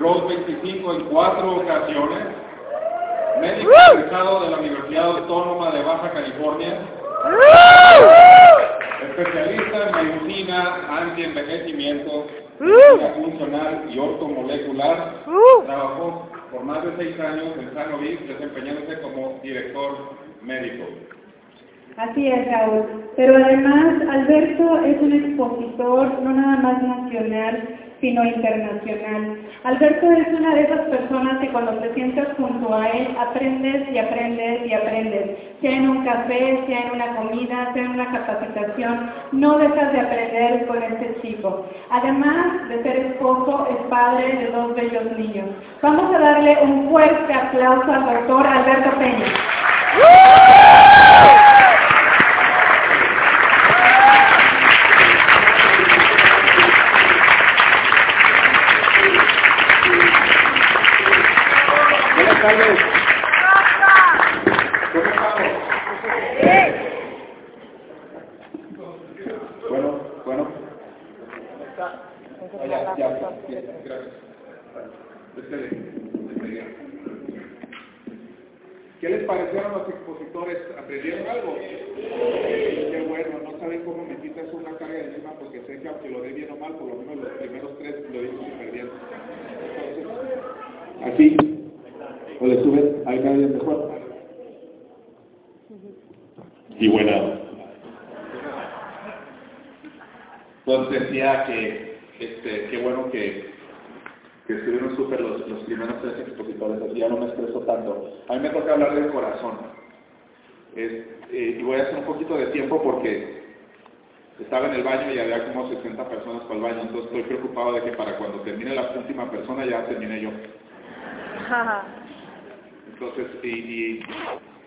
Growth 25 en cuatro ocasiones, médico egresado de la Universidad Autónoma de Baja California, especialista en medicina anti-envejecimiento, medicina funcional y ortomolecular, trabajó por más de seis años en Sanovis desempeñándose como director médico. Así es, Raúl. Pero además, Alberto es un expositor no nada más nacional, sino internacional. Alberto es una de esas personas que cuando te sientas junto a él, aprendes y aprendes y aprendes. Sea en un café, sea en una comida, sea en una capacitación, no dejas de aprender con este chico. Además de ser esposo, es padre de dos bellos niños. Vamos a darle un fuerte aplauso al doctor Alberto Peña. Bueno, bueno. Ah. ¿Qué les parecieron los expositores? ¿Aprendieron algo? Qué bueno, no saben cómo me quitas una carga de encima porque sé que aunque lo dé bien o mal, por lo menos los primeros tres lo hice súper bien. Entonces, así, o le suben al vez mejor. Y buena. Pues decía que, este, qué bueno que, que estuvieron súper los, los primeros tres expositores, así ya no me estreso tanto. A mí me toca hablar del corazón. Es, eh, y voy a hacer un poquito de tiempo porque estaba en el baño y había como 60 personas para el baño, entonces estoy preocupado de que para cuando termine la última persona ya termine yo. Entonces, y, y-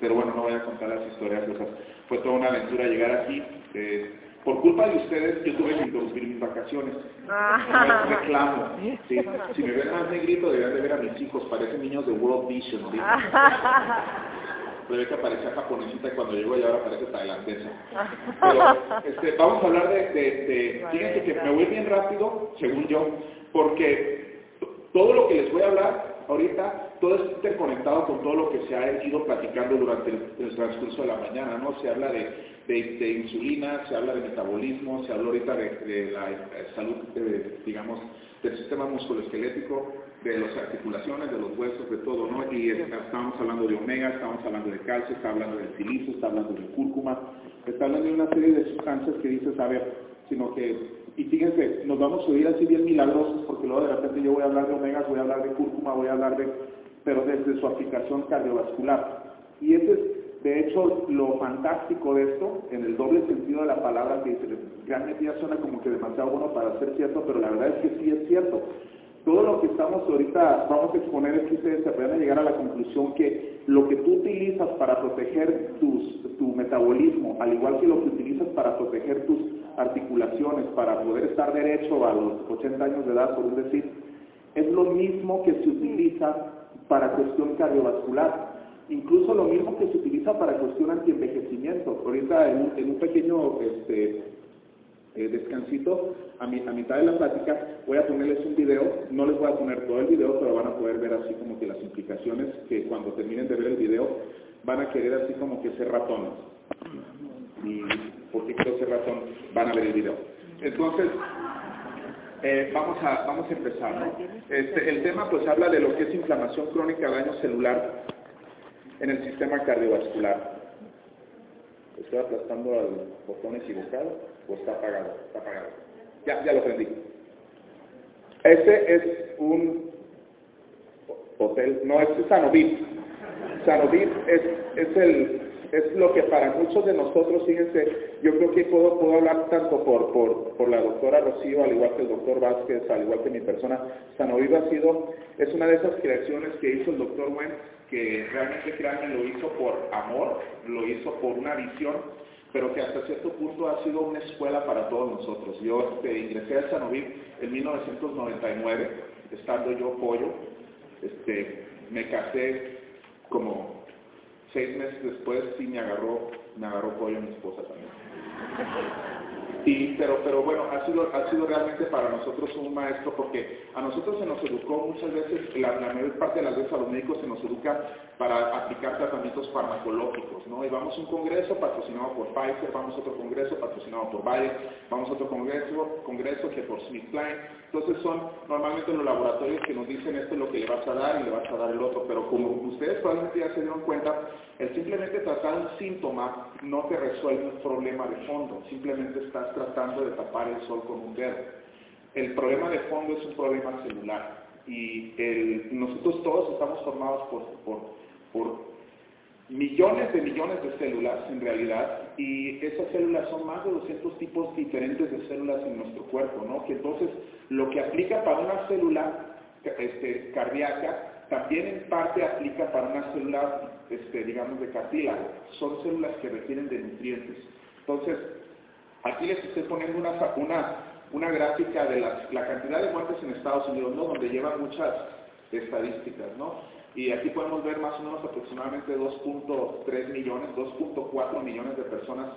pero bueno, no voy a contar las historias, esas. fue toda una aventura llegar aquí. eh, por culpa de ustedes, yo tuve que interrumpir mis vacaciones. No es reclamo. sí. Si me ven más negrito, deberían de ver a mis hijos, parecen niños de World Vision. ¿sí? Rebeca parecía japonesita y cuando llegó y ahora parece tailandesa. Pero este, vamos a hablar de, de, de- fíjense que me voy bien rápido, según yo, porque todo lo que les voy a hablar ahorita, todo es interconectado con todo lo que se ha ido platicando durante el, transcurso de la mañana, ¿no? Se habla de, de- de insulina, se habla de metabolismo, se habla ahorita de, de la eh, salud, eh, digamos, del sistema musculoesquelético, de las articulaciones, de los huesos, de todo, ¿no? Y estamos hablando de omega, estamos hablando de calcio, está hablando del silicio, está hablando de cúrcuma, está hablando de una serie de sustancias que dices, a ver, sino que, y fíjense, nos vamos a oír así bien milagrosos, porque luego de repente yo voy a hablar de omegas, voy a hablar de cúrcuma, voy a hablar de, pero desde su aplicación cardiovascular. Y ese es, de hecho, lo fantástico de esto, en el doble sentido de la palabra, que dice, realmente ya suena como que demasiado bueno para ser cierto, pero la verdad es que sí es cierto. Todo lo que estamos ahorita, vamos a exponer es que ustedes se puedan llegar a la conclusión que lo que tú utilizas para proteger tus, tu metabolismo, al igual que lo que utilizas para proteger tus articulaciones, para poder estar derecho a los 80 años de edad, por decir, es lo mismo que se utiliza para cuestión cardiovascular. Incluso lo mismo que se utiliza para cuestión antienvejecimiento. Ahorita en en un pequeño este, eh, descansito, a, mi- a mitad de la plática, voy a ponerles un video, no les voy a poner todo el video, pero van a poder ver así como que las implicaciones, que cuando terminen de ver el video, van a querer así como que ser ratones. Y porque quiero ser ratón, van a ver el video. Entonces, eh, vamos, a, vamos a empezar. ¿no? Este, el tema pues habla de lo que es inflamación crónica, daño celular en el sistema cardiovascular. ¿Estoy aplastando al botón equivocado o está apagado? Está apagado. Ya, ya lo prendí. Este es un hotel, no, este es Sanovid. Sanovid es, es, el, es lo que para muchos de nosotros, fíjense, yo creo que puedo, puedo hablar tanto por, por, por la doctora Rocío, al igual que el doctor Vázquez, al igual que mi persona. Sanovid ha sido, es una de esas creaciones que hizo el doctor Wentz, que realmente créanme lo hizo por amor, lo hizo por una visión, pero que hasta cierto punto ha sido una escuela para todos nosotros. Yo este, ingresé a Sanovid en 1999, estando yo pollo, este, me casé como seis meses después y me agarró, me agarró pollo mi esposa también. Y, pero, pero bueno, ha sido, ha sido realmente para nosotros un maestro porque a nosotros se nos educó muchas veces, la, mayor parte de las veces a los médicos se nos educa para aplicar tratamientos farmacológicos, ¿no? Y vamos a un congreso patrocinado por Pfizer, vamos a otro congreso patrocinado por Bayer, vamos a otro congreso, congreso que por SmithKline. Entonces son normalmente los laboratorios que nos dicen esto es lo que le vas a dar y le vas a dar el otro, pero como ustedes probablemente ya se dieron cuenta, el simplemente tratar un síntoma no te resuelve un problema de fondo, simplemente estás tratando de tapar el sol con un dedo. El problema de fondo es un problema celular y nosotros todos estamos formados por, millones de millones de células en realidad y esas células son más de 200 tipos diferentes de células en nuestro cuerpo, ¿no? Que entonces lo que aplica para una célula este, cardíaca también en parte aplica para una célula, este, digamos, de cartílago. Son células que requieren de nutrientes. Entonces, Aquí les estoy poniendo una, una, una gráfica de la cantidad de muertes en Estados Unidos, ¿no? donde llevan muchas estadísticas. ¿no? Y aquí podemos ver más o menos aproximadamente 2.3 millones, 2.4 millones de personas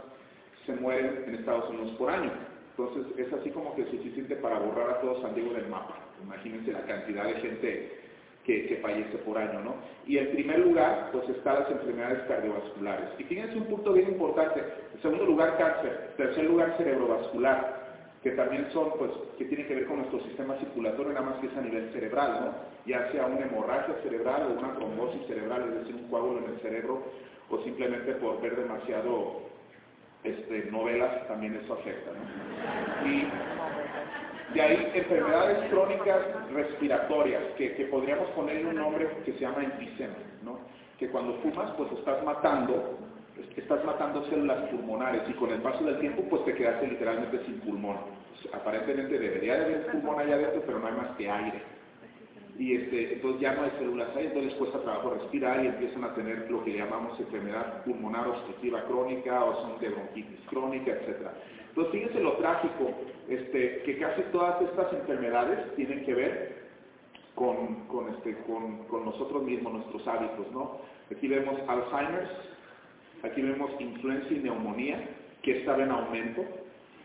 se mueren en Estados Unidos por año. Entonces es así como que suficiente para borrar a todo San Diego del mapa. Imagínense la cantidad de gente que, fallece por año, ¿no? Y en primer lugar, pues están las enfermedades cardiovasculares. Y fíjense un punto bien importante. En segundo lugar, cáncer. Tercer lugar, cerebrovascular, que también son, pues, que tienen que ver con nuestro sistema circulatorio, nada más que es a nivel cerebral, ¿no? Ya sea una hemorragia cerebral o una trombosis cerebral, es decir, un coágulo en el cerebro, o simplemente por ver demasiado este, novelas, también eso afecta, ¿no? De ahí enfermedades crónicas respiratorias, que, podríamos ponerle un nombre que se llama enfisema, ¿no? que cuando fumas pues estás matando, estás matando células pulmonares y con el paso del tiempo pues te quedaste literalmente sin pulmón. aparentemente debería de haber pulmón allá adentro, pero no hay más que aire. Y este, entonces ya no hay células ahí, entonces cuesta trabajo respirar y empiezan a tener lo que llamamos enfermedad pulmonar obstructiva crónica o son de bronquitis crónica, etc. Entonces fíjense lo trágico, este, que casi todas estas enfermedades tienen que ver con, este, con, nosotros mismos, nuestros hábitos, ¿no? Aquí vemos Alzheimer's, aquí vemos influenza y neumonía, que están en aumento,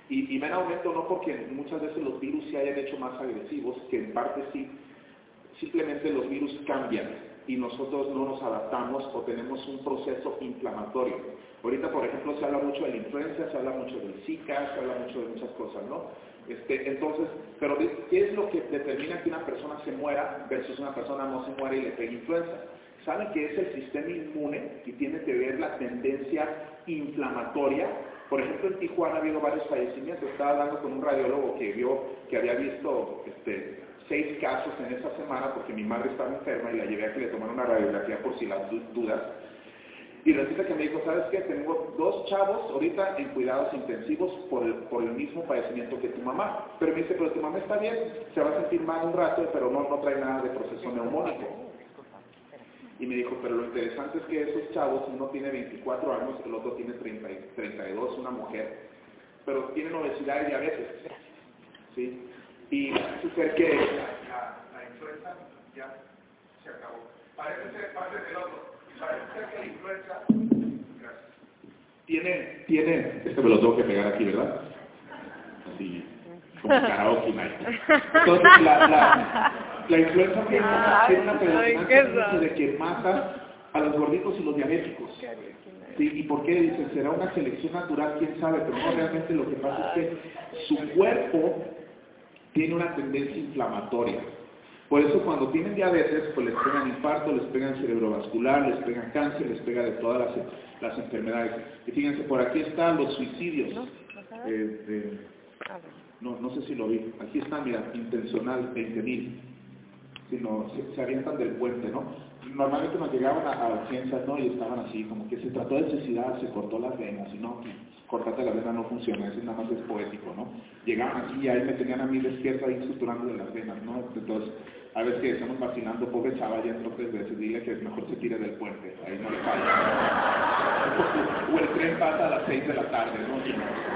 y, y ven aumento no porque muchas veces los virus se hayan hecho más agresivos, que en parte sí, simplemente los virus cambian y nosotros no nos adaptamos o tenemos un proceso inflamatorio. Ahorita, por ejemplo, se habla mucho de la influenza, se habla mucho del Zika, se habla mucho de muchas cosas, ¿no? Este, entonces, pero ¿qué es lo que determina que una persona se muera versus una persona no se muera y le pegue influenza? Saben que es el sistema inmune y tiene que ver la tendencia inflamatoria. Por ejemplo, en Tijuana ha habido varios fallecimientos. Estaba hablando con un radiólogo que vio que había visto este, seis casos en esa semana porque mi madre estaba enferma y la llevé a que le tomara una radiografía por si las dudas y resulta que me dijo, ¿sabes qué? Tengo dos chavos ahorita en cuidados intensivos por el, por el mismo padecimiento que tu mamá. Pero me dice, pero tu mamá está bien, se va a sentir mal un rato, pero no, no trae nada de proceso neumónico. Y me dijo, pero lo interesante es que esos chavos, uno tiene 24 años, el otro tiene 30, 32, una mujer, pero tienen obesidad y diabetes. ¿sí? Y parece ser que la, la, influenza ya se acabó. Parece ser, parte del otro tiene, tiene, este me lo tengo que pegar aquí, ¿verdad? Así, como karaoke. Entonces, la, la, la influenza tiene una, tiene una predominancia de que mata a los gorditos y los diabéticos. ¿Sí? ¿Y por qué? Dicen, será una selección natural, quién sabe, pero no, realmente lo que pasa es que su cuerpo tiene una tendencia inflamatoria. Por eso cuando tienen diabetes, pues les pegan infarto, les pegan cerebrovascular, les pegan cáncer, les pega de todas las, enfermedades. Y fíjense, por aquí están los suicidios. Eh, no, no sé si lo vi. Aquí están, mira, intencional, 20.000. Sino, se, se, avientan del puente, ¿no? Normalmente nos llegaban a, a ciencias, ¿no? Y estaban así, como que se trató de necesidad, se cortó las venas, y no, cortate la vena no funciona, eso nada más es poético, ¿no? Llegaban aquí y ahí me tenían a mí despierto ahí suturando de las venas, ¿no? Entonces, a veces que estamos vacilando, pobre chava, ya entró tres veces, dile que mejor se tire del puente, ahí no le falla. o el tren pasa a las seis de la tarde, ¿no?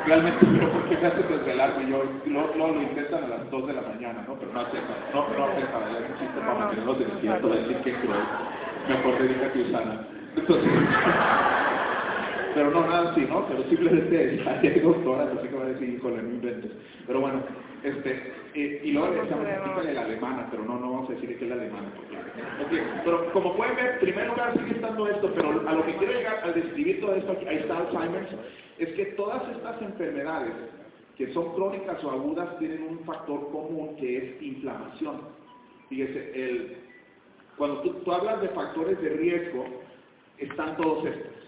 Realmente, pero ¿por qué me hace desvelarme? Yo, lo, lo, lo, intentan a las dos de la mañana, ¿no? Pero no hace no, no hace nada, es un chiste para mantenerlos despiertos, decir que cruel. Mejor dedícate a Usana. Entonces, pero no nada así, ¿no? Pero simplemente hay doctoras, así que va a decir, híjole, no inventes. Pero bueno, este, y luego le estamos de la alemana, pero no, no vamos a decir que es la alemana. Porque, pero como pueden ver, en primer lugar sigue estando esto, pero a lo que quiero llegar al describir todo esto, ahí está Alzheimer, es que todas estas enfermedades que son crónicas o agudas tienen un factor común que es inflamación. Fíjese, el, cuando tú, hablas de factores de riesgo, están todos estos.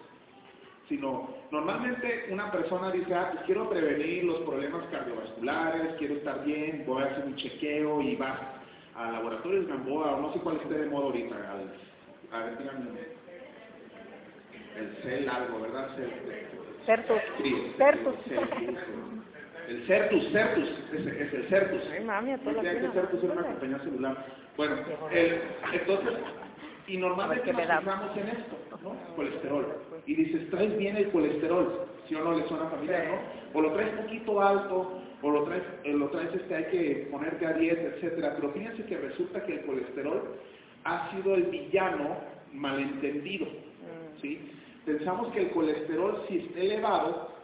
Sino, normalmente una persona dice, ah, pues quiero prevenir los problemas cardiovasculares, quiero estar bien, voy a hacer un chequeo y va a laboratorios Gamboa, o no sé cuál esté de moda ahorita, a ver, díganme, el CEL algo, ¿verdad? CEL, Certus. Sí, Certus. El Certus, Certus, es, es el Certus. Ay, mami, a toda la que Certus es una compañía celular. Bueno, el, entonces, y normalmente nos fijamos en esto, ¿no? Colesterol. Y dices, traes bien el colesterol, si o no le suena familiar, ¿no? O lo traes poquito alto, o lo traes, eh, lo traes este, hay que ponerte a dieta, etcétera. Pero fíjense que resulta que el colesterol ha sido el villano malentendido, mm. ¿sí? Pensamos que el colesterol, si está elevado,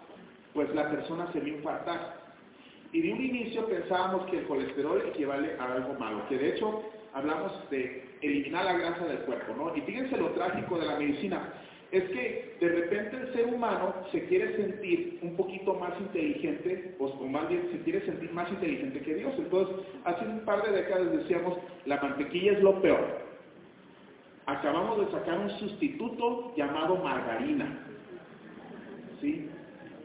pues la persona se va a infartar. Y de un inicio pensábamos que el colesterol equivale a algo malo, que de hecho hablamos de eliminar la grasa del cuerpo, ¿no? Y fíjense lo trágico de la medicina, es que de repente el ser humano se quiere sentir un poquito más inteligente, o, más bien se quiere sentir más inteligente que Dios. Entonces, hace un par de décadas decíamos, la mantequilla es lo peor. Acabamos de sacar un sustituto llamado margarina. ¿Sí?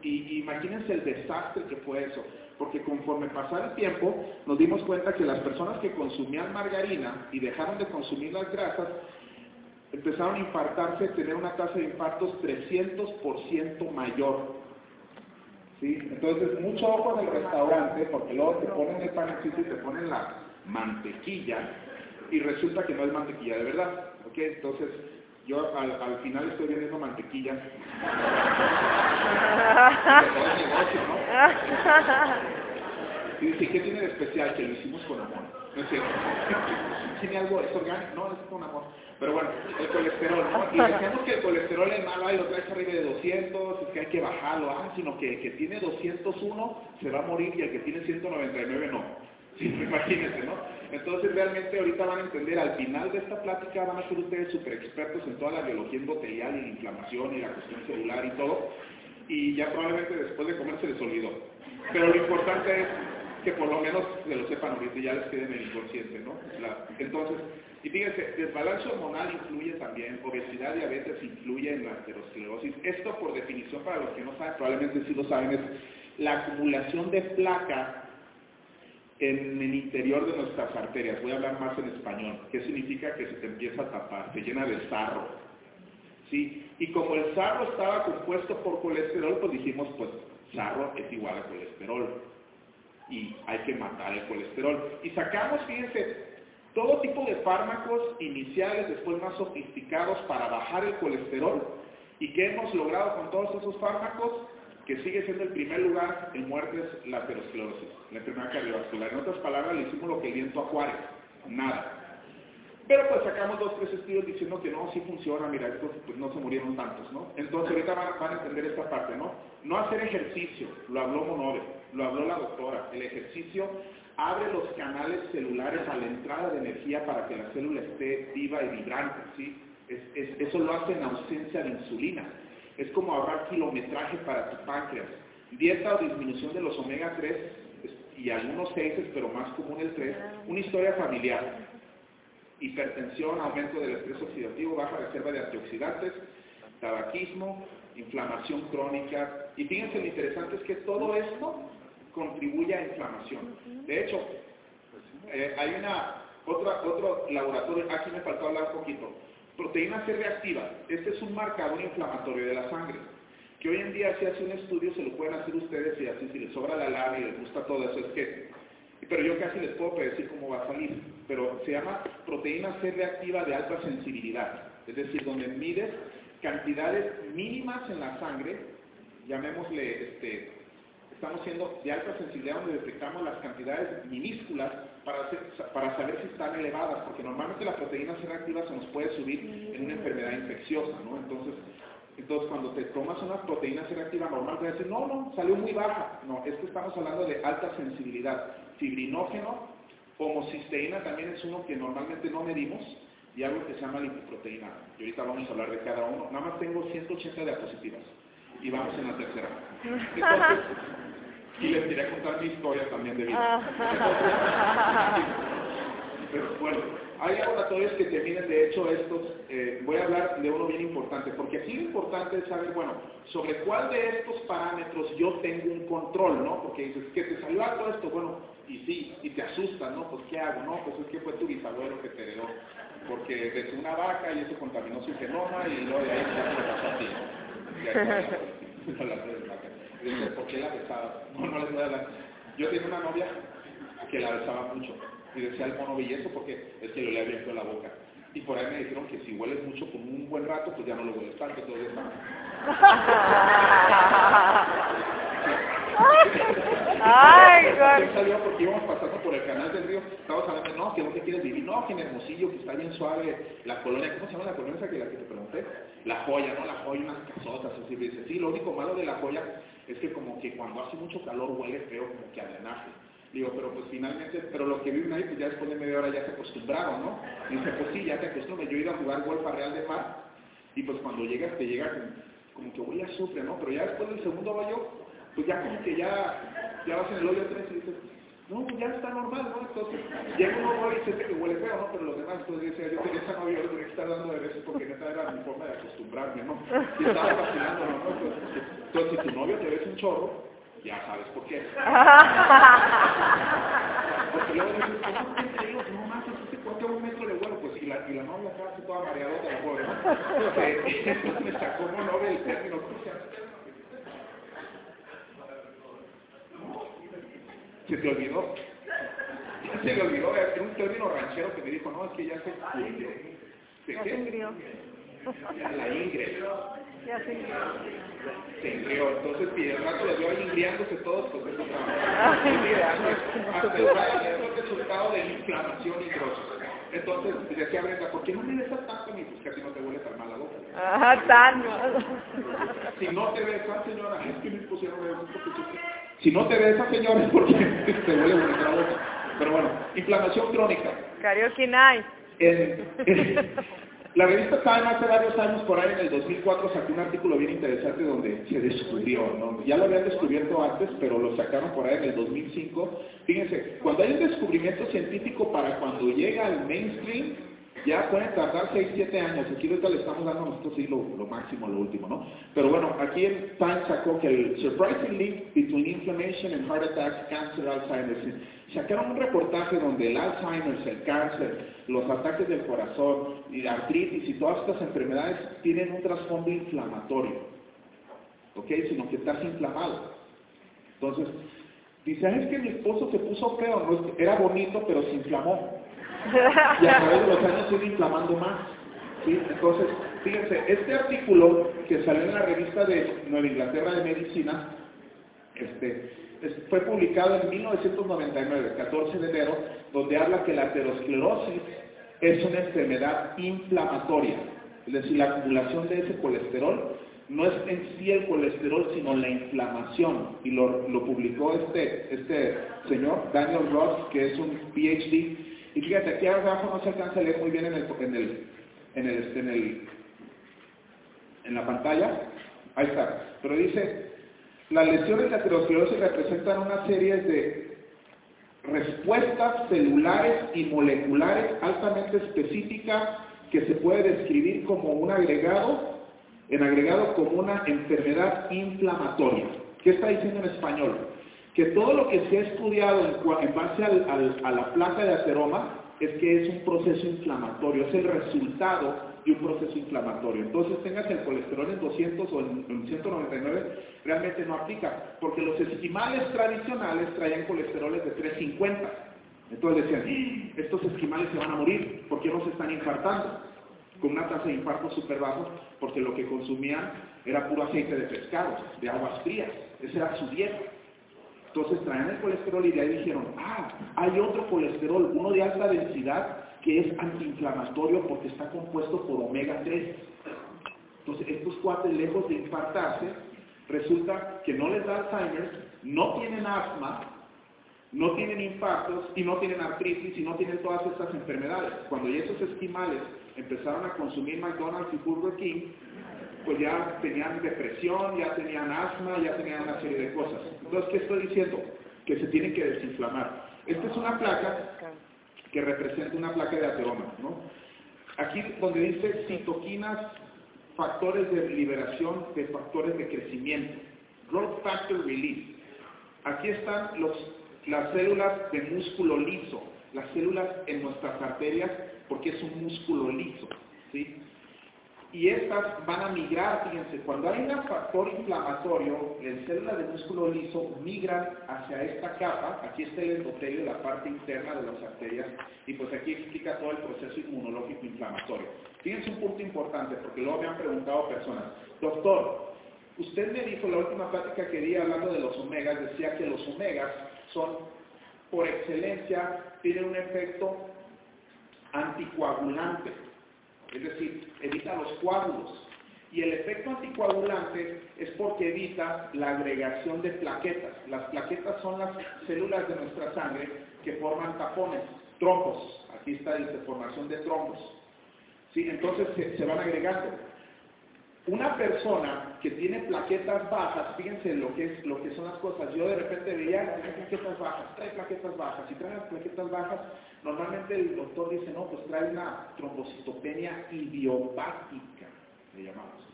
Y imagínense el desastre que fue eso, porque conforme pasaba el tiempo nos dimos cuenta que las personas que consumían margarina y dejaron de consumir las grasas, empezaron a infartarse, tener una tasa de infartos 300% mayor. ¿Sí? Entonces, mucho ojo en el restaurante, porque luego te ponen el panecito y te ponen la mantequilla, y resulta que no es mantequilla de verdad. ¿ok? Entonces, yo al, al final estoy vendiendo mantequilla. Y dice, ¿qué tiene de especial? Que lo hicimos con amor. No es cierto. ¿Tiene algo? ¿Es orgánico? No, es con amor. Pero bueno, el colesterol, ¿no? Y decíamos que el colesterol es malo, y lo traes arriba de 200, es que hay que bajarlo, ah, sino que el que tiene 201 se va a morir y el que tiene 199 no. Sí, imagínense, ¿no? Entonces realmente ahorita van a entender, al final de esta plática van a ser ustedes super expertos en toda la biología endotelial y la inflamación y la cuestión celular y todo, y ya probablemente después de comer se les olvidó. Pero lo importante es que por lo menos se lo sepan ahorita y ya les quede en el inconsciente, ¿no? entonces, y fíjense, desbalance hormonal influye también, obesidad, diabetes influye en la aterosclerosis. Esto por definición para los que no saben, probablemente sí lo saben, es la acumulación de placa en el interior de nuestras arterias. Voy a hablar más en español. ¿Qué significa que se te empieza a tapar? Se llena de sarro. ¿Sí? Y como el sarro estaba compuesto por colesterol, pues dijimos, pues sarro es igual a colesterol. Y hay que matar el colesterol. Y sacamos, fíjense, todo tipo de fármacos iniciales, después más sofisticados para bajar el colesterol. ¿Y qué hemos logrado con todos esos fármacos? Que sigue siendo el primer lugar en muertes la aterosclerosis, la enfermedad cardiovascular. En otras palabras, le hicimos lo que el viento a Juárez, nada. Pero pues sacamos dos, tres estudios diciendo que no, sí funciona, mira, estos pues no se murieron tantos, ¿no? Entonces ahorita van, a entender esta parte, ¿no? No hacer ejercicio, lo habló Monore, lo habló la doctora, el ejercicio abre los canales celulares a la entrada de energía para que la célula esté viva y vibrante, ¿sí? eso lo hace en ausencia de insulina es como ahorrar kilometraje para tu páncreas. Dieta o disminución de los omega 3 y algunos 6, pero más común el 3. Una historia familiar. Hipertensión, aumento del estrés oxidativo, baja reserva de antioxidantes, tabaquismo, inflamación crónica. Y fíjense lo interesante es que todo esto contribuye a inflamación. De hecho, eh, hay una, otra, otro laboratorio, aquí me faltó hablar un poquito, Proteína C reactiva. Este es un marcador inflamatorio de la sangre. Que hoy en día si hace un estudio se lo pueden hacer ustedes y así si les sobra la lava y les gusta todo eso es que... Pero yo casi les puedo predecir cómo va a salir. Pero se llama proteína C reactiva de alta sensibilidad. Es decir, donde mides cantidades mínimas en la sangre, llamémosle este, estamos siendo de alta sensibilidad donde detectamos las cantidades minúsculas para, para saber si están elevadas, porque normalmente la proteína C se nos puede subir en una enfermedad infecciosa, ¿no? Entonces, Entonces, cuando te tomas una proteína C reactiva normal, te vas a decir, no, no, salió muy baja. No, es que estamos hablando de alta sensibilidad. Fibrinógeno, homocisteína también es uno que normalmente no medimos, y algo que se llama lipoproteína. Y ahorita vamos a hablar de cada uno. Nada más tengo 180 diapositivas. Y vamos en la tercera. Entonces, y les quería contar mi historia también de vida. Pero bueno, hay laboratorios que te miden, de hecho, estos, eh, voy a hablar de uno bien importante, porque aquí lo importante es saber, bueno, sobre cuál de estos parámetros yo tengo un control, ¿no? Porque dices, que te salió algo esto, bueno, y sí, y te asusta, ¿no? Pues, ¿qué hago? No, pues es que fue tu bisabuelo que te heredó, porque desde una vaca y eso contaminó su genoma y luego de ahí ya se pasó a ti. Ya, ¿por qué la besaba? No, no les voy a hablar. Yo tenía una novia que la besaba mucho y decía el mono belleza porque es que yo le abierto la boca. Y por ahí me dijeron que si hueles mucho por un buen rato, pues ya no lo hueles tanto, todavía está. Ay, salió porque íbamos pasando por el canal del río, estábamos hablando, no, que no te quieres vivir, no, que en Hermosillo, que está bien suave, la colonia, ¿cómo se llama la colonia esa que la que te pregunté? La joya, ¿no? La joya, unas casotas, así, dice, sí, lo único malo de la joya es que como que cuando hace mucho calor huele feo, como que a drenaje. Digo, pero pues finalmente, pero los que viven ahí, pues ya después de media hora ya se acostumbraron, ¿no? Y dice, pues sí, ya te acostumbras. Yo he ido a jugar golf a Real de Mar, y pues cuando llegas, te llega como, que voy a sufrir, ¿no? Pero ya después del segundo hoyo, pues ya como que ya, ya vas en el hoyo 3 y dices, no, pues ya está normal, ¿no? Entonces, llega uno y dice que huele feo, ¿no? Pero los demás, pues decía, yo tenía esa novia, yo tenía que estar dando de besos porque neta era mi forma de acostumbrarme, ¿no? Y estaba vacilando, ¿no? Entonces, entonces, si tu novio te ves un chorro, ya sabes por qué. Porque luego dices, ¿cómo te digo? No más, este cuánto un metro de vuelo, pues y la, y la novia acá hace toda mareadota, la pobre, ¿no? Entonces me sacó un novia el término, ¿cómo se te olvidó. Ya se le olvidó, era un término ranchero que me dijo, no, es que ya se. ¿De qué? La Ingrid. Ya se Se engrió. Entonces, si el rato los vio ahí ingriándose todos, pues eso Hasta el resultado de inflamación y. Entonces, decía Brenda, ¿por qué no me besas tanto mí? Pues que a ti no te huele tan mal la boca. Ajá, tan mal. Si no te besas, señora, es que me pusieron de porque Si no te besas, señora, es porque te huele bonita la boca. Pero bueno, inflamación crónica. Karaoke night. La revista Time hace varios años, por ahí en el 2004, sacó un artículo bien interesante donde se descubrió. Ya lo habían descubierto antes, pero lo sacaron por ahí en el 2005. Fíjense, cuando hay un descubrimiento científico para cuando llega al mainstream, ya pueden tardar 6, 7 años. Aquí ahorita le estamos dando nosotros sí lo, lo, máximo, lo último, ¿no? Pero bueno, aquí en Time sacó que el surprising link between inflammation and heart attacks, cancer, Alzheimer's. Sacaron un reportaje donde el Alzheimer's, el cáncer, los ataques del corazón y la artritis y todas estas enfermedades tienen un trasfondo inflamatorio. ¿Ok? Sino que estás inflamado. Entonces, dice, es que mi esposo se puso feo, no, era bonito, pero se inflamó. Y a través de los años sigue inflamando más. ¿sí? Entonces, fíjense, este artículo que salió en la revista de Nueva Inglaterra de Medicina, este, fue publicado en 1999, 14 de enero, donde habla que la aterosclerosis es una enfermedad inflamatoria. Es decir, la acumulación de ese colesterol no es en sí el colesterol, sino la inflamación. Y lo, publicó este, este señor, Daniel Ross, que es un PhD. Y fíjate, aquí abajo no se alcanza a leer muy bien en el, en el, en el, en el, en la pantalla. Ahí está. Pero dice, las lesiones de aterosclerosis representan una serie de respuestas celulares y moleculares altamente específicas que se puede describir como un agregado, en agregado como una enfermedad inflamatoria. ¿Qué está diciendo en español? Que todo lo que se ha estudiado en, base a la placa de ateroma es que es un proceso inflamatorio, es el resultado un proceso inflamatorio. Entonces tengas el colesterol en 200 o en, 199, realmente no aplica, porque los esquimales tradicionales traían colesteroles de 350. Entonces decían, estos esquimales se van a morir, ¿por qué no se están infartando? Con una tasa de infarto súper bajo, porque lo que consumían era puro aceite de pescado, de aguas frías, esa era su dieta. Entonces traían el colesterol y de ahí dijeron, ah, hay otro colesterol, uno de alta densidad, que es antiinflamatorio porque está compuesto por omega 3. Entonces, estos cuates, lejos de infartarse, resulta que no les da Alzheimer, no tienen asma, no tienen infartos y no tienen artritis y no tienen todas estas enfermedades. Cuando ya esos esquimales empezaron a consumir McDonald's y Burger King, pues ya tenían depresión, ya tenían asma, ya tenían una serie de cosas. Entonces, ¿qué estoy diciendo? Que se tienen que desinflamar. Esta es una placa que representa una placa de ateroma. ¿no? Aquí donde dice citoquinas, factores de liberación de factores de crecimiento. Growth Factor Release. Aquí están las células de músculo liso, las células en nuestras arterias, porque es un músculo liso. ¿sí? Y estas van a migrar, fíjense, cuando hay un factor inflamatorio, las células de músculo liso migran hacia esta capa, aquí está el endotelio, la parte interna de las arterias, y pues aquí explica todo el proceso inmunológico inflamatorio. Fíjense un punto importante, porque luego me han preguntado personas, doctor, usted me dijo la última plática que di hablando de los omegas, decía que los omegas son, por excelencia, tienen un efecto anticoagulante es decir, evita los coágulos. Y el efecto anticoagulante es porque evita la agregación de plaquetas. Las plaquetas son las células de nuestra sangre que forman tapones, trombos. Aquí está la formación de trombos. ¿Sí? Entonces se, se van agregando. Una persona que tiene plaquetas bajas, fíjense lo que, es, lo que son las cosas. Yo de repente veía, trae plaquetas bajas, trae plaquetas bajas. Si trae plaquetas bajas, normalmente el doctor dice, no, pues trae una trombocitopenia idiopática, le llamamos.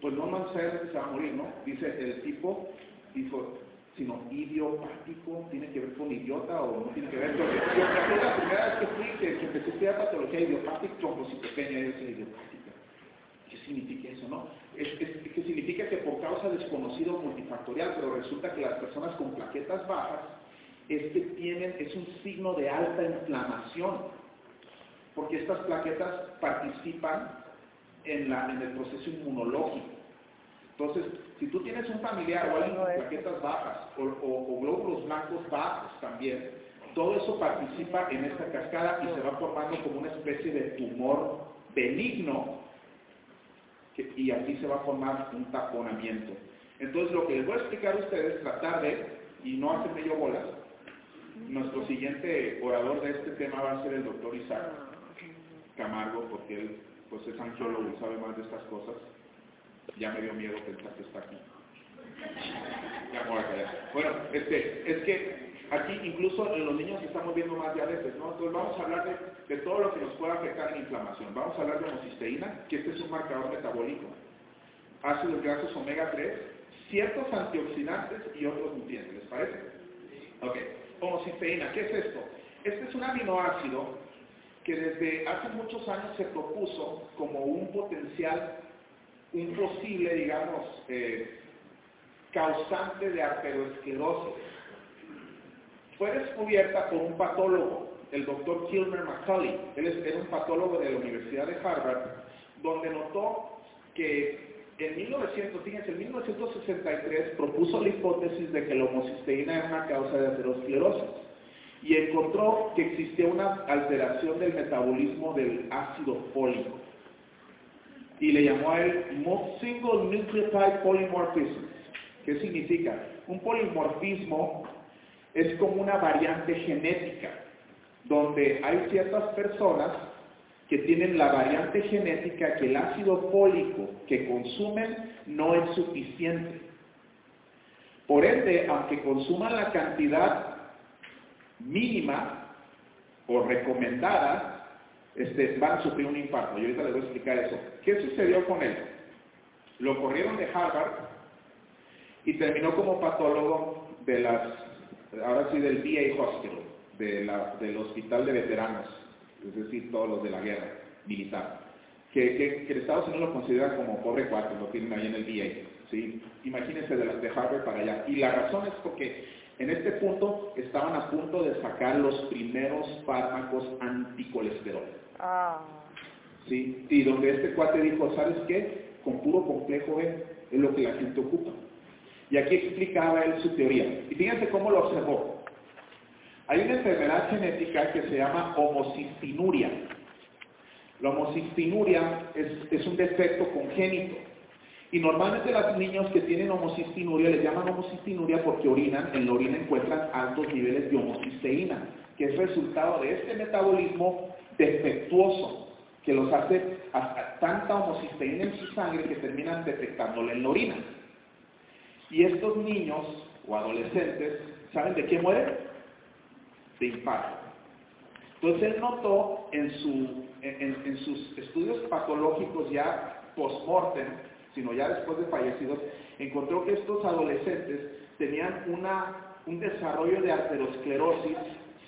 Pues no man se va a morir, ¿no? Dice el tipo, dijo, sino idiopático, tiene que ver con idiota o no tiene que ver con... Yo la primera vez que fui, que, empecé a estudiar patología idiopática, trombocitopenia, yo idiopática. ¿Qué significa eso, no? Es, que significa que por causa desconocido multifactorial, pero resulta que las personas con plaquetas bajas este tienen, es un signo de alta inflamación, porque estas plaquetas participan en, la, en el proceso inmunológico. Entonces, si tú tienes un familiar o alguien con plaquetas bajas o, o glóbulos blancos bajos también, todo eso participa en esta cascada y se va formando como una especie de tumor benigno y aquí se va a formar un taponamiento. Entonces lo que les voy a explicar a ustedes, tratar de, y no hacer medio bolas, nuestro siguiente orador de este tema va a ser el doctor Isaac Camargo, porque él pues es angiólogo y sabe más de estas cosas. Ya me dio miedo pensar que está aquí. Ya, bueno, este, es que Aquí incluso en los niños estamos viendo más diabetes, ¿no? Entonces vamos a hablar de, todo lo que nos puede afectar en inflamación. Vamos a hablar de homocisteína, que este es un marcador metabólico, ácidos grasos omega 3, ciertos antioxidantes y otros nutrientes, ¿les parece? Ok, homocisteína, ¿qué es esto? Este es un aminoácido que desde hace muchos años se propuso como un potencial, un posible, digamos, eh, causante de arteriosclerosis fue descubierta por un patólogo, el doctor Kilmer McCulley. Él es, un patólogo de la Universidad de Harvard, donde notó que en 1900, fíjense, en 1963 propuso la hipótesis de que la homocisteína era una causa de aterosclerosis y encontró que existía una alteración del metabolismo del ácido fólico y le llamó a él Single Nucleotide Polymorphism. ¿Qué significa? Un polimorfismo es como una variante genética, donde hay ciertas personas que tienen la variante genética que el ácido fólico que consumen no es suficiente. Por ende, aunque consuman la cantidad mínima o recomendada, este, van a sufrir un infarto. Y ahorita les voy a explicar eso. ¿Qué sucedió con él? Lo corrieron de Harvard y terminó como patólogo de las ahora sí del VA Hospital, del hospital de veteranos, es decir, todos los de la guerra militar, que, que, que Estados Unidos lo considera como pobre cuarto, lo tienen ahí en el VA. ¿sí? Imagínense de, de Harvard para allá. Y la razón es porque en este punto estaban a punto de sacar los primeros fármacos anticolesterol. Ah. ¿Sí? Y donde este cuate dijo, ¿sabes qué? Con puro complejo B es lo que la gente ocupa. Y aquí explicaba él su teoría. Y fíjense cómo lo observó. Hay una enfermedad genética que se llama homocistinuria. La homocistinuria es, un defecto congénito. Y normalmente los niños que tienen homocistinuria les llaman homocistinuria porque orinan, en la orina encuentran altos niveles de homocisteína, que es resultado de este metabolismo defectuoso que los hace hasta tanta homocisteína en su sangre que terminan detectándole en la orina. Y estos niños o adolescentes, ¿saben de qué mueren? De infarto. Entonces él notó en, en, sus estudios patológicos ya post-mortem, sino ya después de fallecidos, encontró que estos adolescentes tenían una, un desarrollo de arteriosclerosis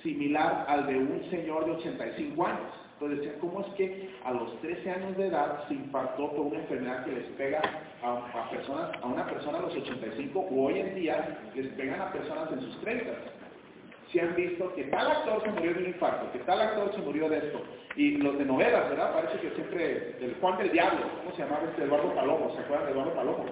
similar al de un señor de 85 años. Entonces decían, ¿cómo es que a los 13 años de edad se infartó por una enfermedad que les pega a, personas, a una persona a los 85 o hoy en día les pegan a personas en sus 30? Si han visto que tal actor se murió de un infarto, que tal actor se murió de esto. Y los de novelas, ¿verdad? Parece que siempre, el Juan del Diablo, ¿cómo se llamaba este Eduardo Palomo? ¿Se acuerdan de Eduardo Palomo?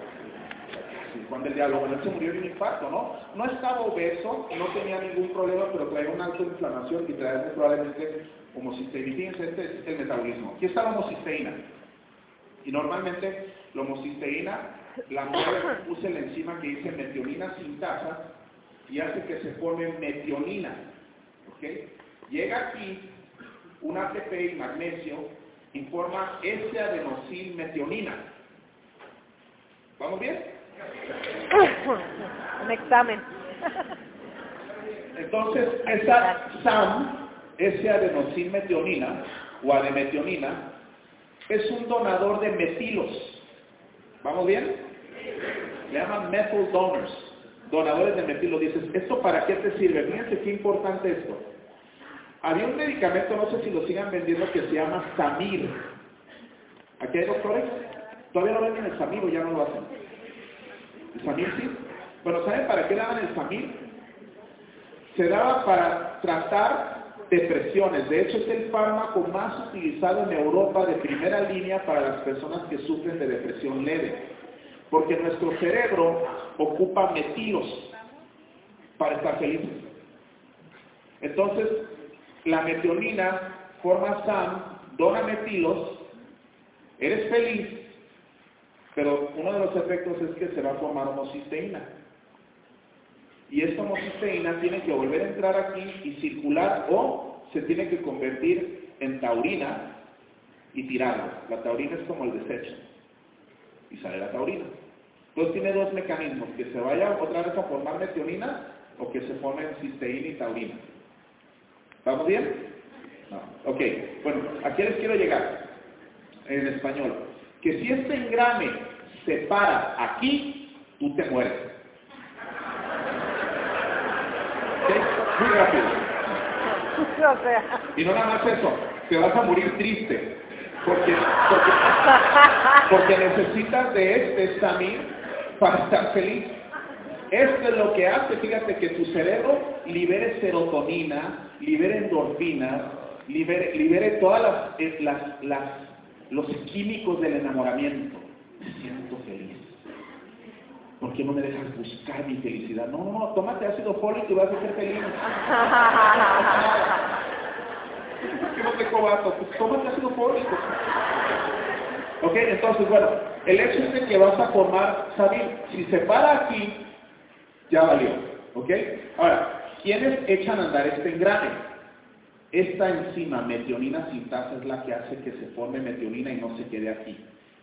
Juan del Diablo, bueno, él se murió de un infarto, ¿no? No estaba obeso, no tenía ningún problema, pero traía una alta inflamación y traía probablemente homocisteína. Fíjense, este es el metabolismo. Aquí está la homocisteína. Y normalmente la homocisteína, la mujer usa la enzima que dice metionina sintasa y hace que se forme metionina. ¿Ok? Llega aquí un ATP y magnesio y forma S-adenosil metionina. ¿Vamos bien? Un examen. Entonces, esa SAM, ese metionina o ademetionina, es un donador de metilos. ¿Vamos bien? Le llaman methyl donors, donadores de metilos. Dices, ¿esto para qué te sirve? Fíjense qué importante esto. Había un medicamento, no sé si lo sigan vendiendo, que se llama Samir. ¿Aquí hay doctores? Todavía no venden el Samir o ya no lo hacen. ¿El Samir sí? Bueno, ¿saben para qué daban el Samir? Se daba para tratar depresiones. De hecho, es el fármaco más utilizado en Europa de primera línea para las personas que sufren de depresión leve. Porque nuestro cerebro ocupa metilos para estar felices. Entonces, la metionina forma SAM, dona metilos, eres feliz pero uno de los efectos es que se va a formar homocisteína. Y esta homocisteína tiene que volver a entrar aquí y circular o se tiene que convertir en taurina y tirarlo. La taurina es como el desecho. Y sale la taurina. Entonces tiene dos mecanismos, que se vaya otra vez a formar metionina o que se formen cisteína y taurina. ¿Vamos bien? No. Ok, bueno, aquí les quiero llegar en español que si este engrane se para aquí, tú te mueres. Muy rápido. Y no nada más eso, te vas a morir triste. Porque, porque, necesitas de este samir para estar feliz. Esto es lo que hace, fíjate, que tu cerebro libere serotonina, libere endorfinas, libere, libere todas las, eh, las, las los químicos del enamoramiento. Me siento feliz. ¿Por qué no me dejas buscar mi felicidad? No, no, no, tómate ácido fólico y vas a ser feliz. ¿Por qué no te cobato? Pues tómate ácido fólico. Ok, entonces, bueno, el hecho es de que vas a formar, ¿sabes? Si se para aquí, ya valió. ¿Ok? Ahora, ¿quiénes echan a andar este engrane? Esta enzima metionina sintasa es la que hace que se forme metionina y no se quede aquí.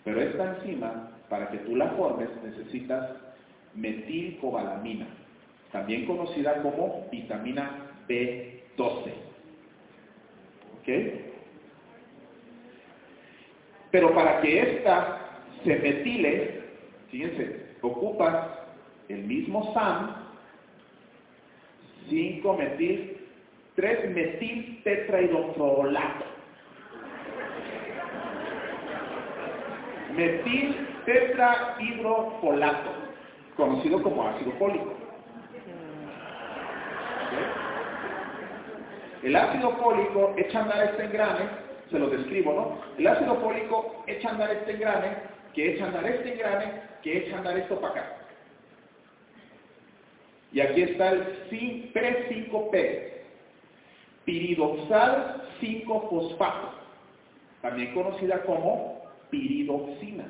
Pero esta enzima, para que tú la formes, necesitas metilcobalamina, también conocida como vitamina B12. ¿Ok? Pero para que esta se metile, fíjense, ocupas el mismo SAM, 5-metil 3-metil tetrahidrofolato. Metil tetrahidrofolato, conocido como ácido fólico. El ácido fólico echa a andar este engrane, se lo describo, ¿no? El ácido fólico echa a andar este engrane, que echa a andar este engrane, que echa a andar esto para acá. Y aquí está el 3-5P, piridoxal 5-fosfato. también conocida como piridoxina,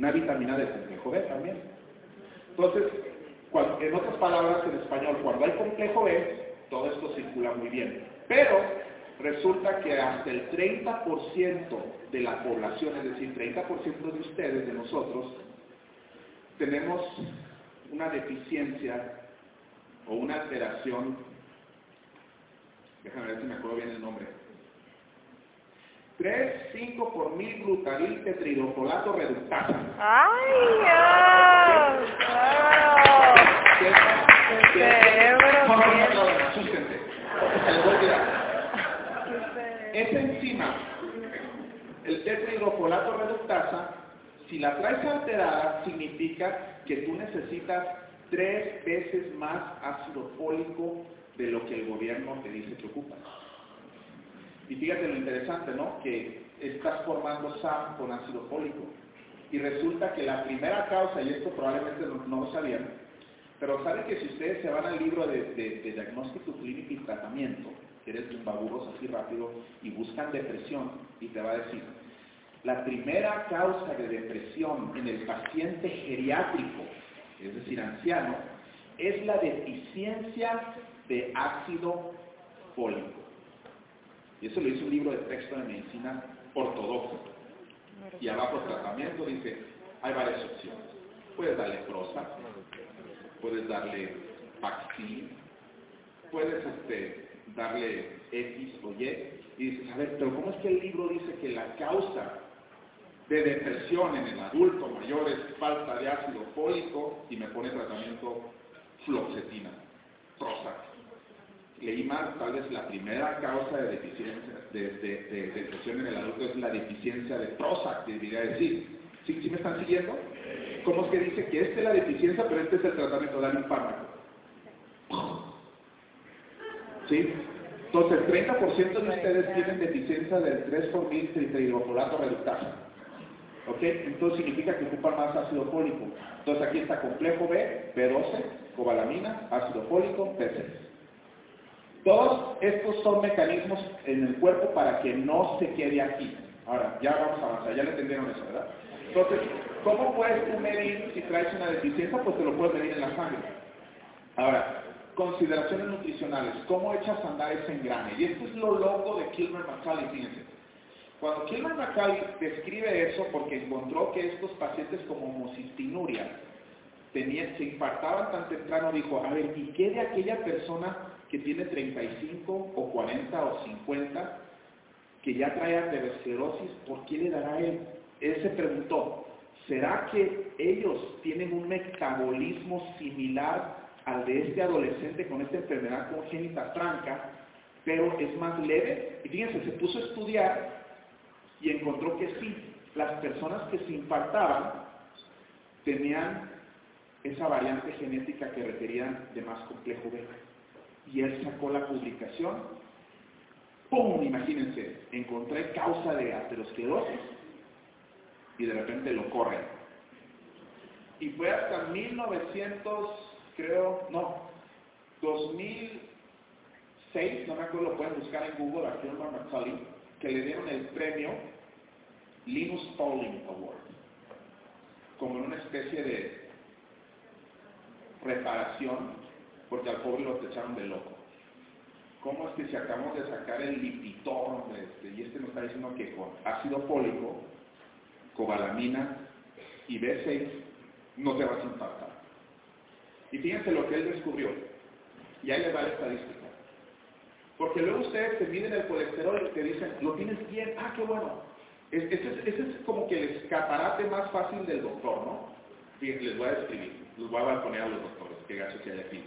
una vitamina del complejo B también. Entonces, en otras palabras, en español, cuando hay complejo B, todo esto circula muy bien. Pero resulta que hasta el 30% de la población, es decir, 30% de ustedes, de nosotros, tenemos una deficiencia o una alteración, déjame ver si me acuerdo bien el nombre, 3, 5 por mil glutaril tetridofolato reductasa. ¡Ay, Dios! ¡Qué cerebro! Esa enzima, el tetridofolato reductasa, si la traes alterada, significa que tú necesitas tres veces más ácido fólico de lo que el gobierno te dice que ocupa. Y fíjate lo interesante, ¿no? Que estás formando SAM con ácido fólico. Y resulta que la primera causa, y esto probablemente no, lo sabían, pero saben que si ustedes se van al libro de, diagnóstico clínico y tratamiento, que eres tumbaburros así rápido, y buscan depresión, y te va a decir, la primera causa de depresión en el paciente geriátrico, es decir, anciano, es la deficiencia de ácido fólico. Y eso lo hizo un libro de texto de medicina ortodoxa. Y abajo el tratamiento dice, hay varias opciones. Puedes darle prosa, puedes darle Paxil, puedes este, darle X o Y. Y dices, a ver, pero ¿cómo es que el libro dice que la causa de depresión en el adulto mayor es falta de ácido fólico y me pone tratamiento fluoxetina, Prozac? Leí mal, tal vez la primera causa de deficiencia de, depresión en el adulto es la deficiencia de Prozac, debería decir. ¿Sí, ¿Sí, me están siguiendo? ¿Cómo es que dice que esta es la deficiencia, pero este es el tratamiento, dar un fármaco? ¿Sí? Entonces, el 30% de ustedes tienen deficiencia del 3-formil trihidrofolato reductasa. ¿Ok? Entonces significa que ocupan más ácido fólico. Entonces aquí está complejo B, B12, cobalamina, ácido fólico, B6. Todos estos son mecanismos en el cuerpo para que no se quede aquí. Ahora, ya vamos a avanzar, ya le entendieron eso, ¿verdad? Entonces, ¿cómo puedes tú medir si traes una deficiencia? Pues te lo puedes medir en la sangre. Ahora, consideraciones nutricionales, ¿cómo echas a andar ese engrane? Y esto es lo loco de Kilmer McCauley, fíjense. Cuando Kilmer McCauley describe eso porque encontró que estos pacientes como homocistinuria tenían, se infartaban tan temprano, dijo, a ver, ¿y qué de aquella persona que tiene 35 o 40 o 50, que ya trae aterosclerosis, ¿por qué le dará él? Él se preguntó, ¿será que ellos tienen un metabolismo similar al de este adolescente con esta enfermedad congénita franca, pero es más leve? Y fíjense, se puso a estudiar y encontró que sí, las personas que se infartaban tenían esa variante genética que requerían de más complejo B y él sacó la publicación. ¡Pum! Imagínense, encontré causa de aterosclerosis y de repente lo corren. Y fue hasta 1900, creo, no, 2006, no me acuerdo, lo pueden buscar en Google, a Gilmore McCully, que le dieron el premio Linus Pauling Award, como en una especie de reparación porque al pobre lo echaron de loco. ¿Cómo es que si acabamos de sacar el lipitón este, y este nos está diciendo que con ácido fólico, cobalamina y B6 no te vas a impactar? Y fíjense lo que él descubrió. Y ahí les va la estadística. Porque luego ustedes te miden el colesterol y te dicen, lo tienes bien, ah, qué bueno. Ese es, como que el escaparate más fácil del doctor, ¿no? Fíjense, les voy a describir, les voy a poner a los doctores, qué gacho que hay aquí.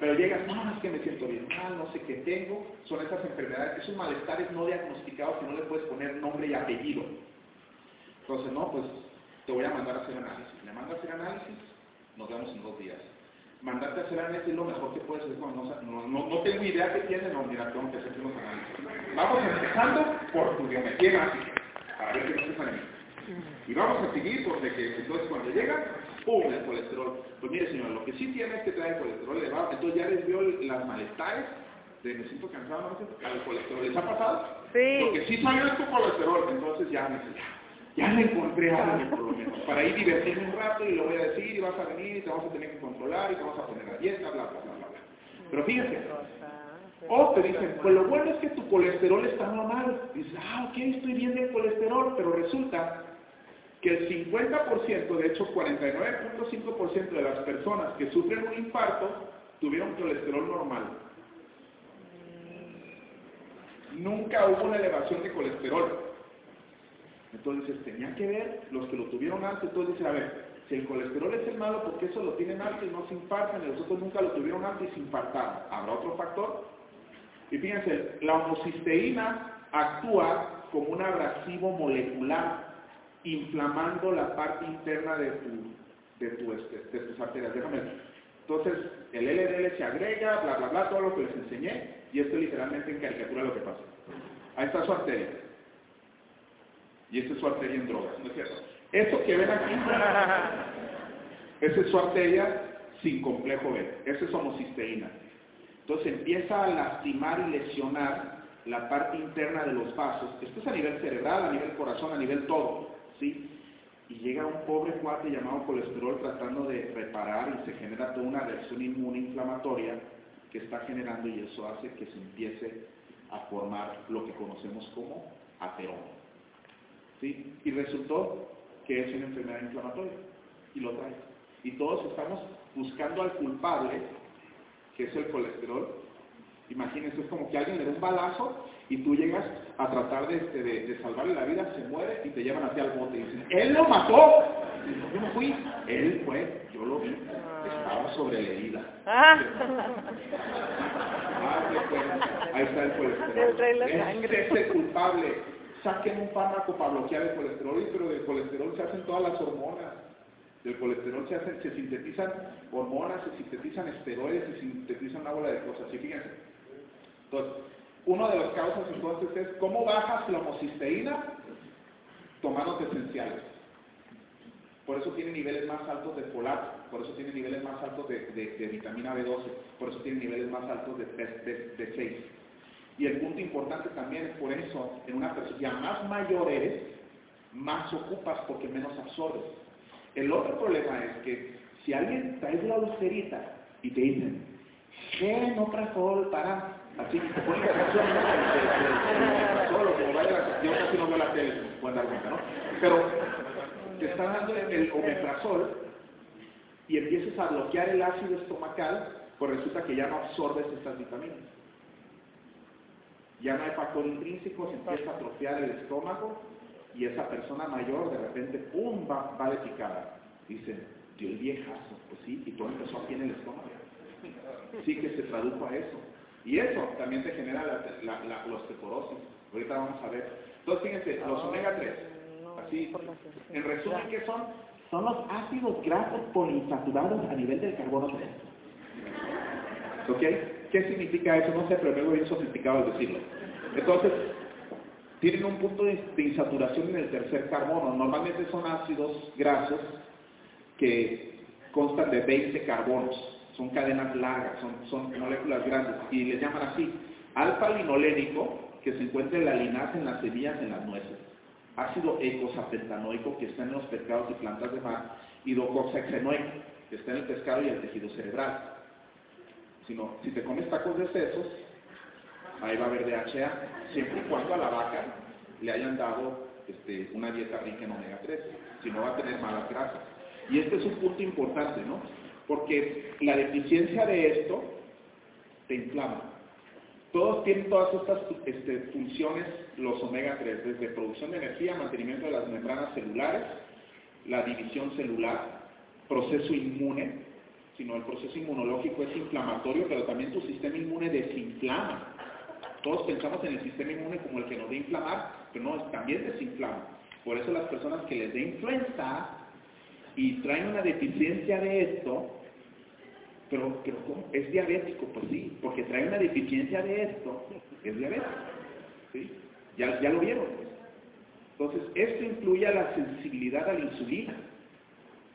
Pero llegas, no, es que me siento bien mal, no sé qué tengo. Son esas enfermedades, esos malestares no diagnosticados que no le puedes poner nombre y apellido. Entonces, no, pues te voy a mandar a hacer análisis. Le mando a hacer análisis, nos vemos en dos días. Mandarte a hacer análisis es lo mejor que puedes hacer cuando no, no, no, tengo idea qué tiene, no, mira, tengo que hacer unos análisis. Vamos empezando por tu biometría para ver qué. Y vamos a seguir porque que, entonces cuando llega, ¡pum! el colesterol. Pues mire señor, lo que sí tiene es que trae colesterol elevado, entonces ya les veo las malestares de me siento cansado, no me siento cansado, el colesterol. ¿Les ha pasado? Sí. Porque sí salió tu colesterol, entonces ya me dice, ya, ya le encontré algo por lo menos, para ir divertirme un rato y lo voy a decir y vas a venir y te vamos a tener que controlar y te vamos a poner a dieta, bla, bla, bla, bla. bla. Pero fíjense, o te dicen, pues lo bueno es que tu colesterol está normal. Dices, ah, ok, estoy bien de colesterol, pero resulta que el 50%, de hecho 49.5% de las personas que sufren un infarto tuvieron colesterol normal. Nunca hubo una elevación de colesterol. Entonces tenía que ver los que lo tuvieron alto. Entonces a ver, si el colesterol es el malo, porque eso lo tienen alto y no se infartan? Y los otros nunca lo tuvieron alto y se infartaron. ¿Habrá otro factor? Y fíjense, la homocisteína actúa como un abrasivo molecular, inflamando la parte interna de, tu, de, tu, este, de tus arterias. Déjame. Entonces, el LDL se agrega, bla, bla, bla, todo lo que les enseñé, y esto literalmente en caricatura lo que pasa. Ahí está su arteria. Y esta es su arteria en drogas, ¿no es cierto? Eso que ven aquí, esa es su arteria sin complejo B. Esa es homocisteína. Entonces empieza a lastimar y lesionar la parte interna de los vasos. Esto es a nivel cerebral, a nivel corazón, a nivel todo. ¿Sí? Y llega un pobre cuate llamado colesterol tratando de reparar y se genera toda una reacción inmune inflamatoria que está generando y eso hace que se empiece a formar lo que conocemos como ateroma. ¿sí? Y resultó que es una enfermedad inflamatoria y lo trae. Y todos estamos buscando al culpable, que es el colesterol. Imagínense, es como que alguien le da un balazo y tú llegas a tratar de, este, de, salvarle la vida, se muere y te llevan hacia el bote y dicen, ¡Él lo mató! Y yo no fui, él fue, yo lo vi, estaba sobre la herida. Ah. Ah, Ahí está el colesterol. Este es el culpable saquen un fármaco para bloquear el colesterol, pero del colesterol se hacen todas las hormonas. Del colesterol se, hacen, se sintetizan hormonas, se sintetizan esteroides, se sintetizan una bola de cosas. Y fíjense. Entonces, una de las causas entonces es cómo bajas la homocisteína tomando esenciales. Por eso tiene niveles más altos de folato, por eso tiene niveles más altos de, vitamina B12, por eso tiene niveles más altos de, de 6 y el punto importante también es por eso, en una persona, ya más mayor eres, más ocupas porque menos absorbes. El otro problema es que si alguien trae la ulcerita y te dicen, ¿qué no para? Así que ponen la canción solo como vaya yo casi no veo la tele, pueden dar cuenta, ¿no? Pero te están dando el omeprazol y empiezas a bloquear el ácido estomacal, pues resulta que ya no absorbes estas vitaminas ya no hay factor intrínseco, se empieza a atrofiar el estómago y esa persona mayor de repente, ¡pum!, va, va de picada. Dicen, dio el viejazo, pues sí, y todo empezó aquí en el estómago. Sí que se tradujo a eso. Y eso también te genera la, la, osteoporosis. Ahorita vamos a ver. Entonces, fíjense, los omega 3. Así, en resumen, ¿qué son? Son los ácidos grasos poliinsaturados a nivel del carbono 3. ¿Ok? ¿Qué significa eso? No sé, pero luego bien sofisticado al decirlo. Entonces, tienen un punto de, insaturación en el tercer carbono. Normalmente son ácidos grasos que constan de 20 carbonos. Son cadenas largas, son, moléculas grandes. Y les llaman así. Alfa-linolénico, que se encuentra en la linaza, en las semillas, en las nueces. Ácido eicosapentanoico, que está en los pescados y plantas de mar. Y docoxahexenoico, que está en el pescado y el tejido cerebral sino si te comes tacos de sesos, ahí va a haber DHA, siempre y cuando a la vaca le hayan dado este, una dieta rica en omega 3, si no va a tener malas grasas. Y este es un punto importante, ¿no? Porque la deficiencia de esto te inflama. Todos tienen todas estas este, funciones, los omega 3, desde producción de energía, mantenimiento de las membranas celulares, la división celular, proceso inmune, sino el proceso inmunológico es inflamatorio, pero también tu sistema inmune desinflama. Todos pensamos en el sistema inmune como el que nos da inflamar, pero no, también desinflama. Por eso las personas que les da influenza y traen una deficiencia de esto, pero, pero ¿es diabético? Pues sí, porque trae una deficiencia de esto, es diabético. ¿sí? Ya, ya lo vieron. Entonces, esto incluye a la sensibilidad a la insulina,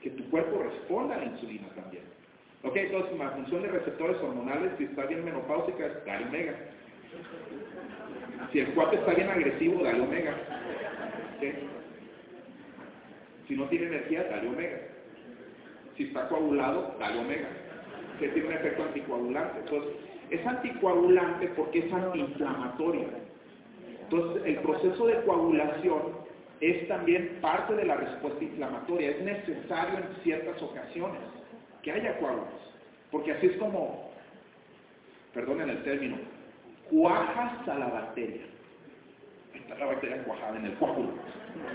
que tu cuerpo responda a la insulina también. Ok, entonces la función de receptores hormonales, si está bien menopáusica, dale omega. Si el cuate está bien agresivo, dale omega. Si no tiene energía, dale omega. Si está coagulado, dale omega. Que tiene un efecto anticoagulante. Entonces, es anticoagulante porque es antiinflamatorio. Entonces, el proceso de coagulación es también parte de la respuesta inflamatoria. Es necesario en ciertas ocasiones que haya coágulos. Porque así es como, perdonen el término, cuajas a la bacteria. Está la bacteria cuajada en el coágulo.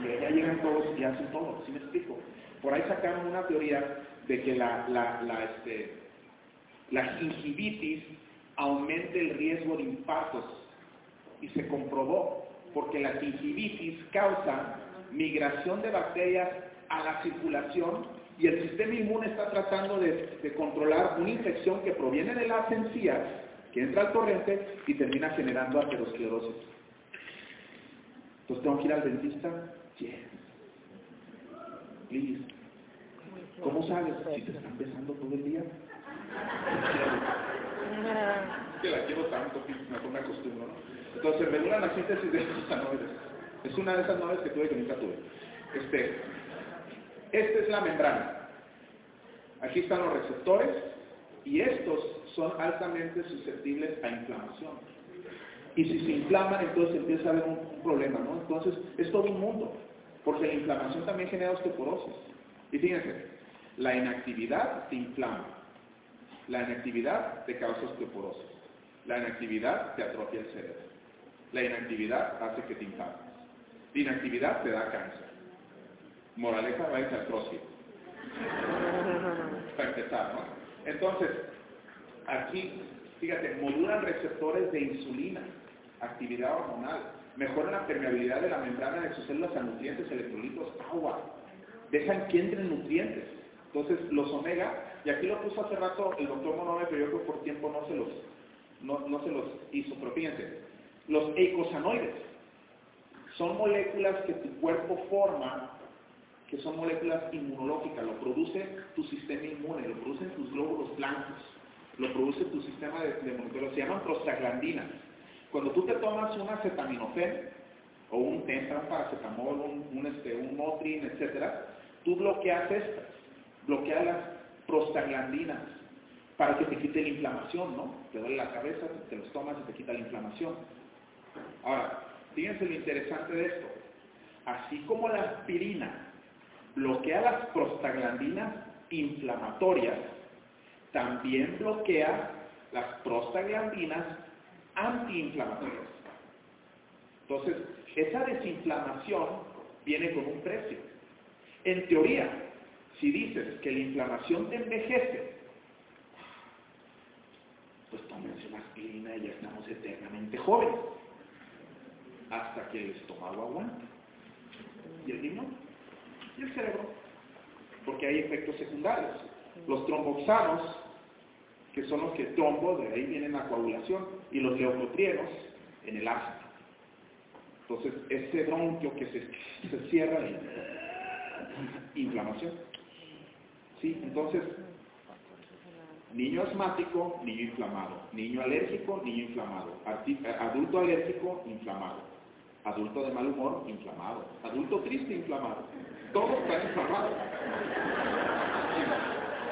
Y allá llegan todos y hacen todo. ¿Sí me explico? Por ahí sacaron una teoría de que la, la, la, este, la gingivitis aumenta el riesgo de infartos. Y se comprobó, porque la gingivitis causa migración de bacterias a la circulación y el sistema inmune está tratando de, controlar una infección que proviene de las encías, que entra al torrente y termina generando aterosclerosis. Entonces tengo que ir al dentista. Yes. ¿Cómo sabes? Si te están besando todo el día. Que la quiero tanto que me acostumbro, ¿no? Entonces me dura la síntesis de estos anoides. Es una de esas noves que tuve que nunca tuve. Este, esta es la membrana. Aquí están los receptores y estos son altamente susceptibles a inflamación. Y si se inflaman, entonces empieza a haber un, problema, ¿no? Entonces es todo un mundo, porque la inflamación también genera osteoporosis. Y fíjense, la inactividad te inflama, la inactividad te causa osteoporosis, la inactividad te atrofia el cerebro, la inactividad hace que te inflames, la inactividad te da cáncer. Moraleja, va a al CrossFit. Para empezar, ¿no? Entonces, aquí, fíjate, modulan receptores de insulina, actividad hormonal, mejoran la permeabilidad de la membrana de sus células a nutrientes, electrolitos, agua, dejan que entren nutrientes. Entonces, los omega, y aquí lo puso hace rato el doctor Monome, pero yo creo que por tiempo no se los, no, no se los hizo, pero fíjense, los eicosanoides son moléculas que tu cuerpo forma que son moléculas inmunológicas, lo produce tu sistema inmune, lo producen tus glóbulos blancos, lo produce tu sistema de, de se llaman prostaglandinas. Cuando tú te tomas un acetaminofén, o un Tempran, paracetamol, un, un, este, un Motrin, etc., tú bloqueas estas, bloqueas las prostaglandinas para que te quite la inflamación, ¿no? Te duele la cabeza, te los tomas y te quita la inflamación. Ahora, fíjense lo interesante de esto. Así como la aspirina bloquea las prostaglandinas inflamatorias, también bloquea las prostaglandinas antiinflamatorias. Entonces, esa desinflamación viene con un precio. En teoría, si dices que la inflamación te envejece, pues tómense una aspirina y ya estamos eternamente jóvenes, hasta que el estómago aguante. ¿Y el riñón? y el cerebro, porque hay efectos secundarios. Los tromboxanos, que son los que trombo, de ahí vienen la coagulación, y los leucotrienos en el ácido. Entonces, ese bronquio que se, se cierra, inflamación. Entonces, niño asmático, niño inflamado. Niño alérgico, niño inflamado. Adulto alérgico, inflamado. Adulto de mal humor, inflamado. Adulto triste, inflamado todo está inflamado.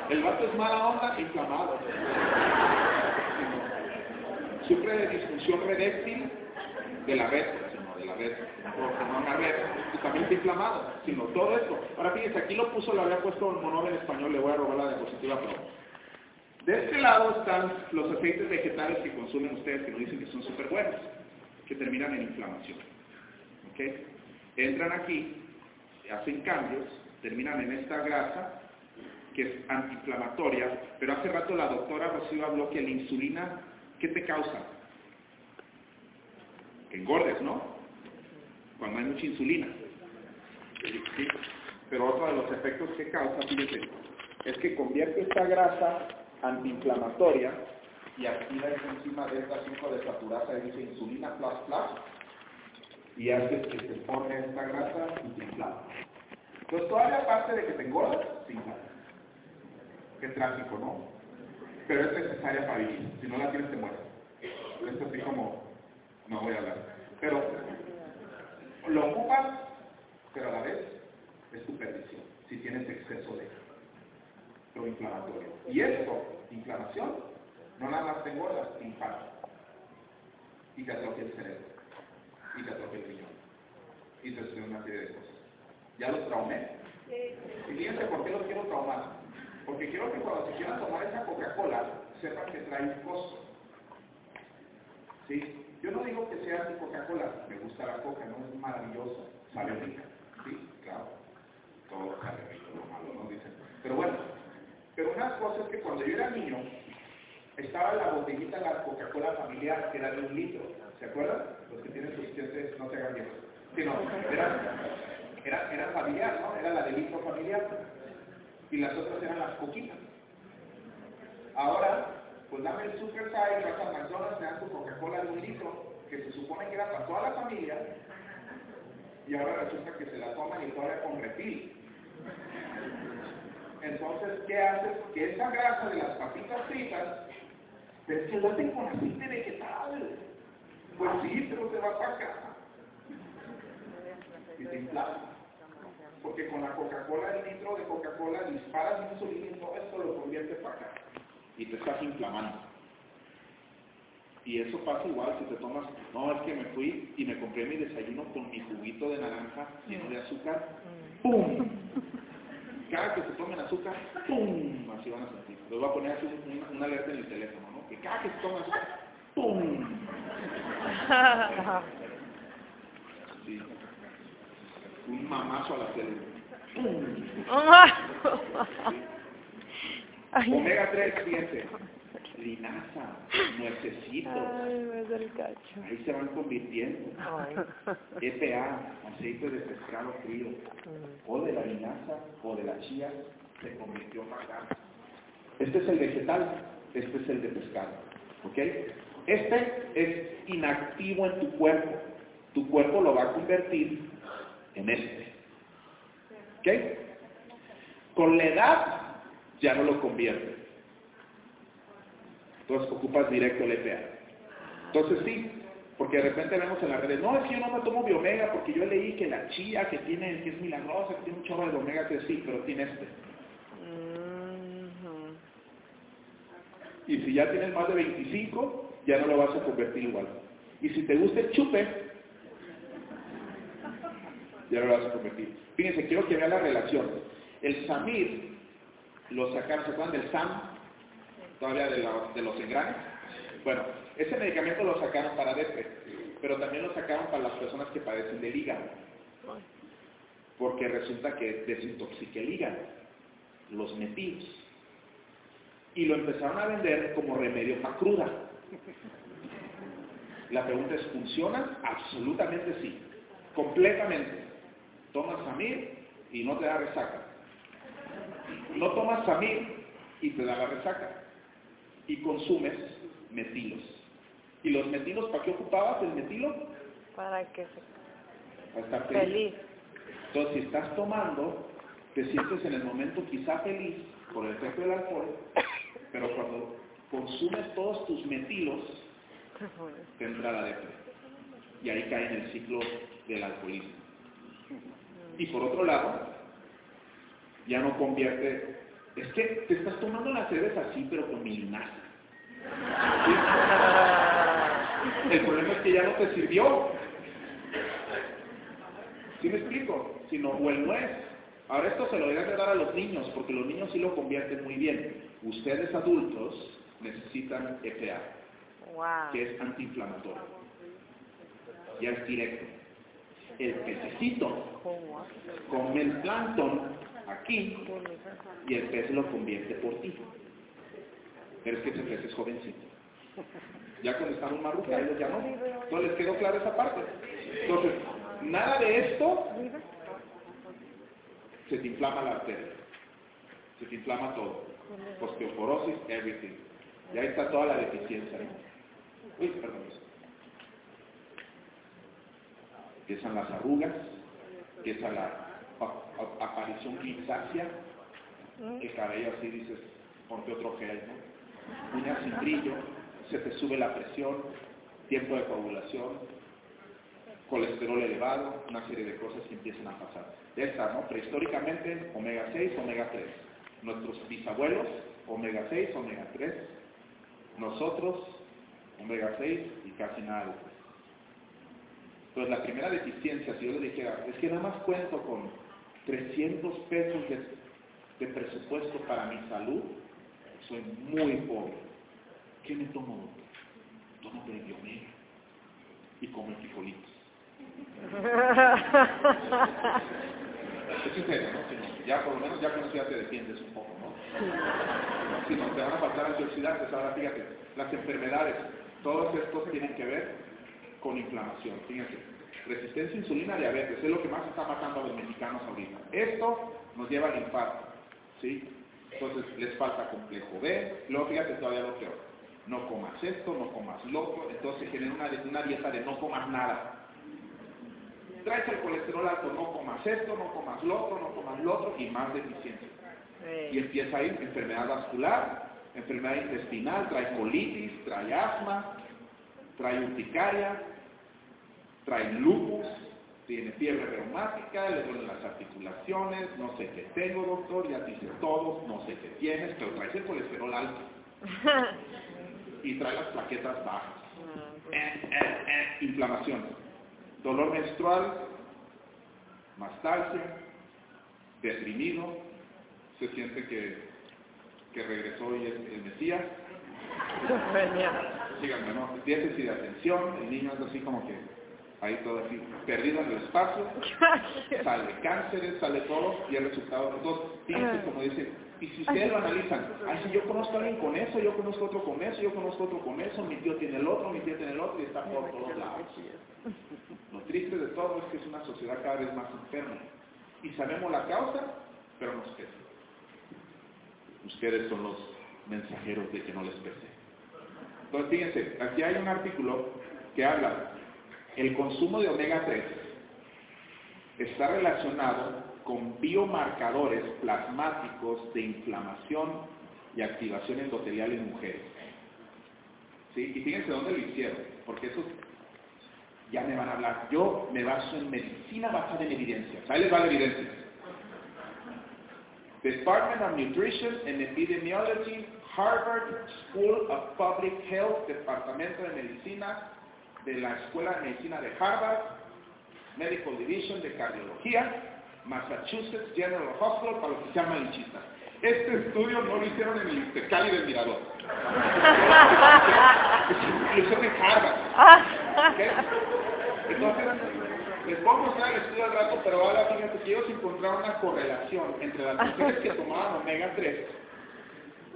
El vato es mala onda, inflamado. Sufre de disfunción redéctil de la red, la red, no también está inflamado, sino todo esto. Ahora fíjense, aquí lo puso, lo había puesto en monólogo en español, le voy a robar la diapositiva, pero de este lado están los aceites vegetales que consumen ustedes, que nos dicen que son súper buenos, que terminan en inflamación. ¿Ok? Entran aquí hacen cambios, terminan en esta grasa, que es antiinflamatoria, pero hace rato la doctora Rocío habló que la insulina, ¿qué te causa? Que engordes, ¿no? Cuando hay mucha insulina. Pero otro de los efectos que causa, fíjense, es que convierte esta grasa antiinflamatoria y activa encima de esta 5 de saturasa y dice insulina plus plus y hace que se forme esta grasa y se inflama. Entonces todavía aparte de que te engordas, se inflama. Qué trágico, ¿no? pero es necesaria para vivir. Si no la tienes, te mueres. Esto así como, no voy a hablar. Pero lo ocupas, pero a la vez es tu perdición, si tienes exceso de lo inflamatorio. Y esto, inflamación, no nada más te engorda, te impacta. Y te atrofia el cerebro. Y te atrofia el riñón. Y te sucede una serie de cosas. ¿Ya los traumé? Y fíjense por qué los quiero traumar. Porque quiero que cuando se quieran tomar esa Coca-Cola, sepan que trae un costo. ¿Sí? Yo no digo que sea así Coca-Cola, me gusta la coca, no es maravillosa, sabe rica. Sí, claro. Todo sabe rico, lo malo, ¿no? Dicen. Pero bueno, pero una cosa es que cuando yo era niño, estaba la botellita, la Coca-Cola familiar, que era de un litro. ¿Se acuerdan? Los que tienen suficientes, no se hagan bien. Sí, no, era, era, familiar, ¿no? Era la de litro familiar. Y las otras eran las coquitas. Ahora, pues dame el Super Size, vas a McDonald's, me dan tu Coca-Cola de un litro, que se supone que era para toda la familia, y ahora resulta que se la toman y todavía con refil. Entonces, ¿qué haces? Que esa grasa de las papitas fritas, pero que lo hacen con aceite vegetal. Pues sí, pero se va para acá. Y te inflama. Porque con la Coca-Cola, el litro de Coca-Cola disparas insulina y todo esto lo convierte para acá. Y te estás inflamando. Y eso pasa igual si te tomas, no, es que me fui y me compré mi desayuno con mi juguito de naranja lleno de azúcar. ¡Pum! cada que se tomen azúcar, ¡pum! Así van a sentir. Les voy a poner así una, una alerta en el teléfono, ¿no? Que cada que se tomen azúcar, ¡pum! Sí. Un mamazo a la célula. ¡Pum! Omega 3, fíjense. Linaza, nuecesitos. Ahí se van convirtiendo. Ay. EPA, aceite de pescado frío. O de la linaza o de la chía se convirtió para acá. Este es el vegetal, este es el de pescado. ¿Ok? Este es inactivo en tu cuerpo. Tu cuerpo lo va a convertir en este. ¿Ok? Con la edad ya no lo convierte. Entonces ocupas directo el EPA. Entonces sí, porque de repente vemos en las redes, no, es que yo no me tomo biomega porque yo leí que la chía que tiene, que es milagrosa, que tiene un chorro de omega 3, sí, pero tiene este. Y si ya tienes más de 25, ya no lo vas a convertir igual. Y si te gusta el chupe, ya no lo vas a convertir. Fíjense, quiero que vean la relación. El Samir lo sacaron, ¿se acuerdan del SAM? Todavía de, los engranes. Bueno, ese medicamento lo sacaron para DEPE, pero también lo sacaron para las personas que padecen del hígado. Porque resulta que desintoxica el hígado, los metilos. Y lo empezaron a vender como remedio para cruda. La pregunta es, ¿funciona? Absolutamente sí. Completamente. Tomas Samir y no te da resaca. No tomas Samir y te da la resaca. Y consumes metilos. ¿Y los metilos para qué ocupabas el metilo? Para que se... Para estar feliz. Feliz. Entonces, si estás tomando, te sientes en el momento quizá feliz por el efecto del alcohol, pero cuando consumes todos tus metilos, te entra la depresión. Y ahí cae en el ciclo del alcoholismo. Y por otro lado, ya no convierte, es que te estás tomando la cerveza así, pero con milinaza. ¿Sí? El problema es que ya no te sirvió. ¿Sí me explico? Sino, o el nuez. Ahora esto se lo deben de dar a los niños, porque los niños sí lo convierten muy bien. Ustedes adultos necesitan EPA, Wow. que es antiinflamatorio. Ya es directo. El pececito come el plancton aquí y el pez lo convierte por ti. Pero es que ese pez es jovencito. Ya cuando estamos más rucaidos ya no. Entonces les quedó clara esa parte. Entonces, nada de esto se te inflama la arteria. Se te inflama todo. Osteoporosis, everything. Y ahí está toda la deficiencia. Uy, perdón. Empiezan las arrugas, empieza la aparición grisácea, el cabello así dices, ponte otro gel, ¿no? uñas sin brillo, se te sube la presión, tiempo de coagulación, colesterol elevado, una serie de cosas que empiezan a pasar. Esta, ¿no? Prehistóricamente, omega 6, omega 3. Nuestros bisabuelos, omega 6, omega 3. Nosotros, omega 6 y casi nada Entonces, la primera deficiencia, si yo le dijera, es que nada más cuento con 300 pesos de, presupuesto para mi salud, soy muy pobre. ¿Qué me tomo, Tomo prebiomega y como frijolitos. es sincero, ¿no? ya por lo menos ya con eso ya te defiendes un poco, ¿no? Si no, te van a faltar antioxidantes. Ahora fíjate, las enfermedades, todos estos tienen que ver con inflamación. Fíjense, resistencia a insulina, diabetes, es lo que más está matando a los mexicanos ahorita. Esto nos lleva al infarto, ¿sí? Entonces les falta complejo B, luego fíjate todavía lo peor. No comas esto, no comas lo otro, entonces genera una, una dieta de no comas nada traes el colesterol alto, no comas esto, no comas lo otro, no comas lo otro y más deficiencia. Y empieza ahí enfermedad vascular, enfermedad intestinal, trae colitis, trae asma, trae urticaria, trae lupus, tiene fiebre reumática, le duelen las articulaciones, no sé qué tengo doctor, ya dice todo, no sé qué tienes, pero traes el colesterol alto. y trae las plaquetas bajas. Ah, eh, eh, eh, inflamación dolor menstrual, mastalgia, deprimido, se siente que, que regresó y es el Mesías. Síganme, ¿no? Déficit de atención, el niño es así como que ahí todo así, perdido en el espacio, sale cánceres, sale todo, y el resultado, entonces, fíjense como dice, y si ustedes lo analizan, ay, si yo conozco a alguien con eso, yo conozco otro con eso, yo conozco otro con eso, mi tío tiene el otro, mi tío tiene el otro, y está por todos lados. Lo triste de todo es que es una sociedad cada vez más enferma. Y sabemos la causa, pero nos pesa. Ustedes son los mensajeros de que no les pese. Entonces, fíjense, aquí hay un artículo que habla, el consumo de omega 3 está relacionado con biomarcadores plasmáticos de inflamación y activación endotelial en mujeres. ¿Sí? Y fíjense dónde lo hicieron, porque eso ya me van a hablar. Yo me baso en medicina basada en evidencias. Ahí les va la evidencia. Department of Nutrition and Epidemiology, Harvard School of Public Health, Departamento de Medicina de la Escuela de Medicina de Harvard, Medical Division de Cardiología, Massachusetts General Hospital para los que se llaman linchistas. Este estudio no lo hicieron en el Intercali del Mirador. lo hicieron en Harvard. Entonces, les puedo mostrar el estudio al rato, pero ahora fíjense que ellos encontraron una correlación entre las mujeres que tomaban omega 3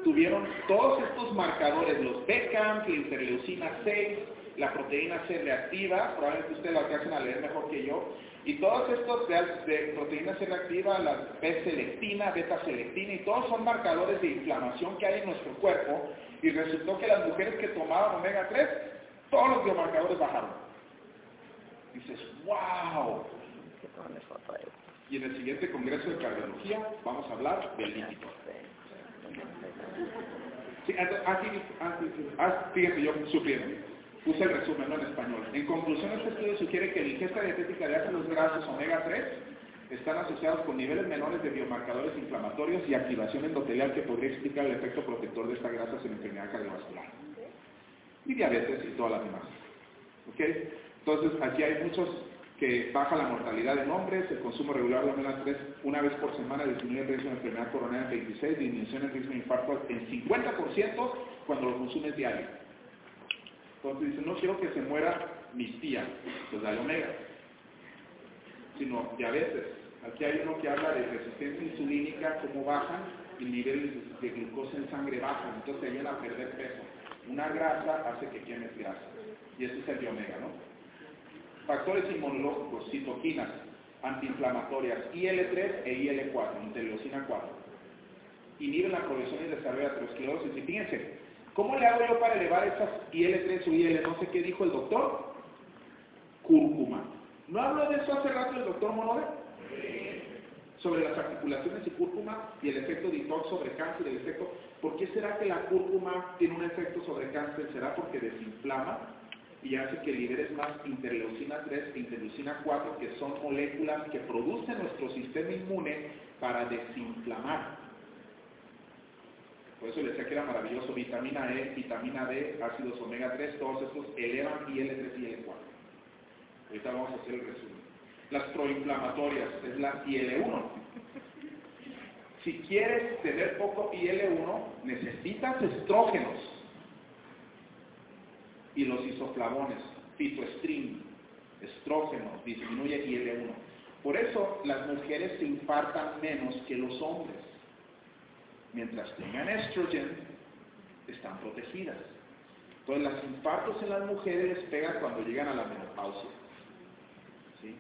tuvieron todos estos marcadores, los BCAM, la interleucina 6, la proteína C reactiva, probablemente ustedes lo alcancen a leer mejor que yo, y todos estos de, proteína C reactiva, la B-selectina, beta-selectina, y todos son marcadores de inflamación que hay en nuestro cuerpo, y resultó que las mujeres que tomaban omega 3, todos los biomarcadores bajaron. dices, wow. Y en el siguiente congreso de cardiología vamos a hablar del lípido. Sí, fíjense, yo sufriendo. Puse el resumen en español. En conclusión, este estudio sugiere que la ingesta dietética de ácidos grasos omega 3 están asociados con niveles menores de biomarcadores inflamatorios y activación endotelial que podría explicar el efecto protector de estas grasas en enfermedad cardiovascular. Y diabetes y todas las demás. ¿Ok? Entonces, aquí hay muchos que baja la mortalidad en hombres, el consumo regular de omega 3 una vez por semana disminuye el riesgo de enfermedad coronaria en 26, disminución del riesgo de infarto en 50% cuando lo consumes diario. Entonces dice, no quiero que se muera mis tías, pues dale omega. Sino diabetes. Aquí hay uno que habla de resistencia insulínica, cómo bajan y niveles de glucosa en sangre bajan, entonces te ayudan a perder peso. Una grasa hace que quemes grasa. Y eso es el de omega, ¿no? Factores inmunológicos, citoquinas, antiinflamatorias, IL-3 e IL-4, interleucina 4. Inhiben la progresión y desarrollo de aterosclerosis. Y fíjense, ¿cómo le hago yo para elevar esas IL-3 o IL? No sé qué dijo el doctor. Cúrcuma. ¿No habló de eso hace rato el doctor Monode? sobre las articulaciones y cúrcuma y el efecto detox sobre cáncer, el efecto, ¿por qué será que la cúrcuma tiene un efecto sobre cáncer? ¿Será porque desinflama y hace que liberes más interleucina 3 e interleucina 4, que son moléculas que produce nuestro sistema inmune para desinflamar? Por eso les decía que era maravilloso, vitamina E, vitamina D, ácidos omega 3, todos estos elevan IL3 y IL4. Ahorita vamos a hacer el resumen. Las proinflamatorias es la IL1. Si quieres tener poco IL1, necesitas estrógenos y los isoflavones, fitoestrin, estrógeno, disminuye IL1. Por eso las mujeres se infartan menos que los hombres. Mientras tengan estrogen, están protegidas. Entonces, los infartos en las mujeres les pegan cuando llegan a la menopausia. ¿Sí?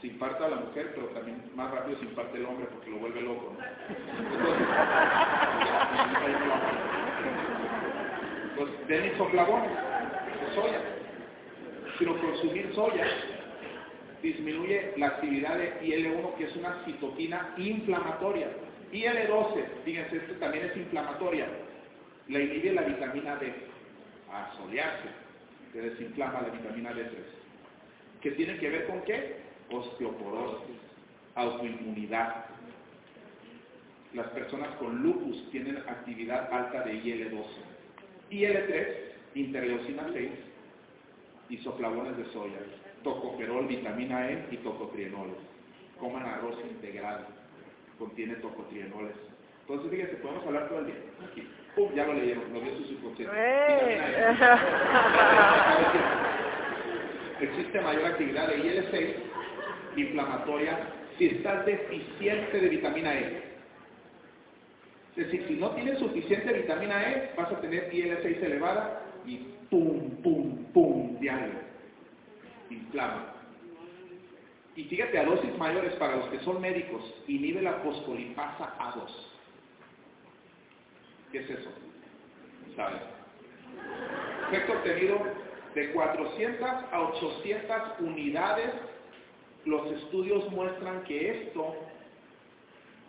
Se infarta a la mujer, pero también más rápido se infarta el hombre porque lo vuelve loco. ¿no? Entonces, den isoflavones de soya. Pero consumir soya disminuye la actividad de IL-1, que es una citoquina inflamatoria. IL-12, fíjense, esto también es inflamatoria. La inhibe la vitamina D a solearse, que desinflama la vitamina D3. ¿Qué tiene que ver con qué? Osteoporosis, autoinmunidad. Las personas con lupus tienen actividad alta de IL-12. IL-3, interleucina 6, isoflavones de soya, tocoferol, vitamina E y tocotrienol. Coman arroz integral, contiene tocotrienoles. Entonces, fíjense, podemos hablar todo el día. Aquí. ¡Pum! Ya lo leyeron, lo dio su subconsciente. ¡Eh! Existe mayor actividad de IL-6 inflamatoria si estás deficiente de vitamina E. Es decir, si no tienes suficiente vitamina E, vas a tener IL-6 elevada y pum, pum, pum, diario. Inflama. Y fíjate, a dosis mayores para los que son médicos, inhibe la fosfolipasa A2. ¿Qué es eso? ¿Sabes? Efecto obtenido de 400 a 800 unidades. Los estudios muestran que esto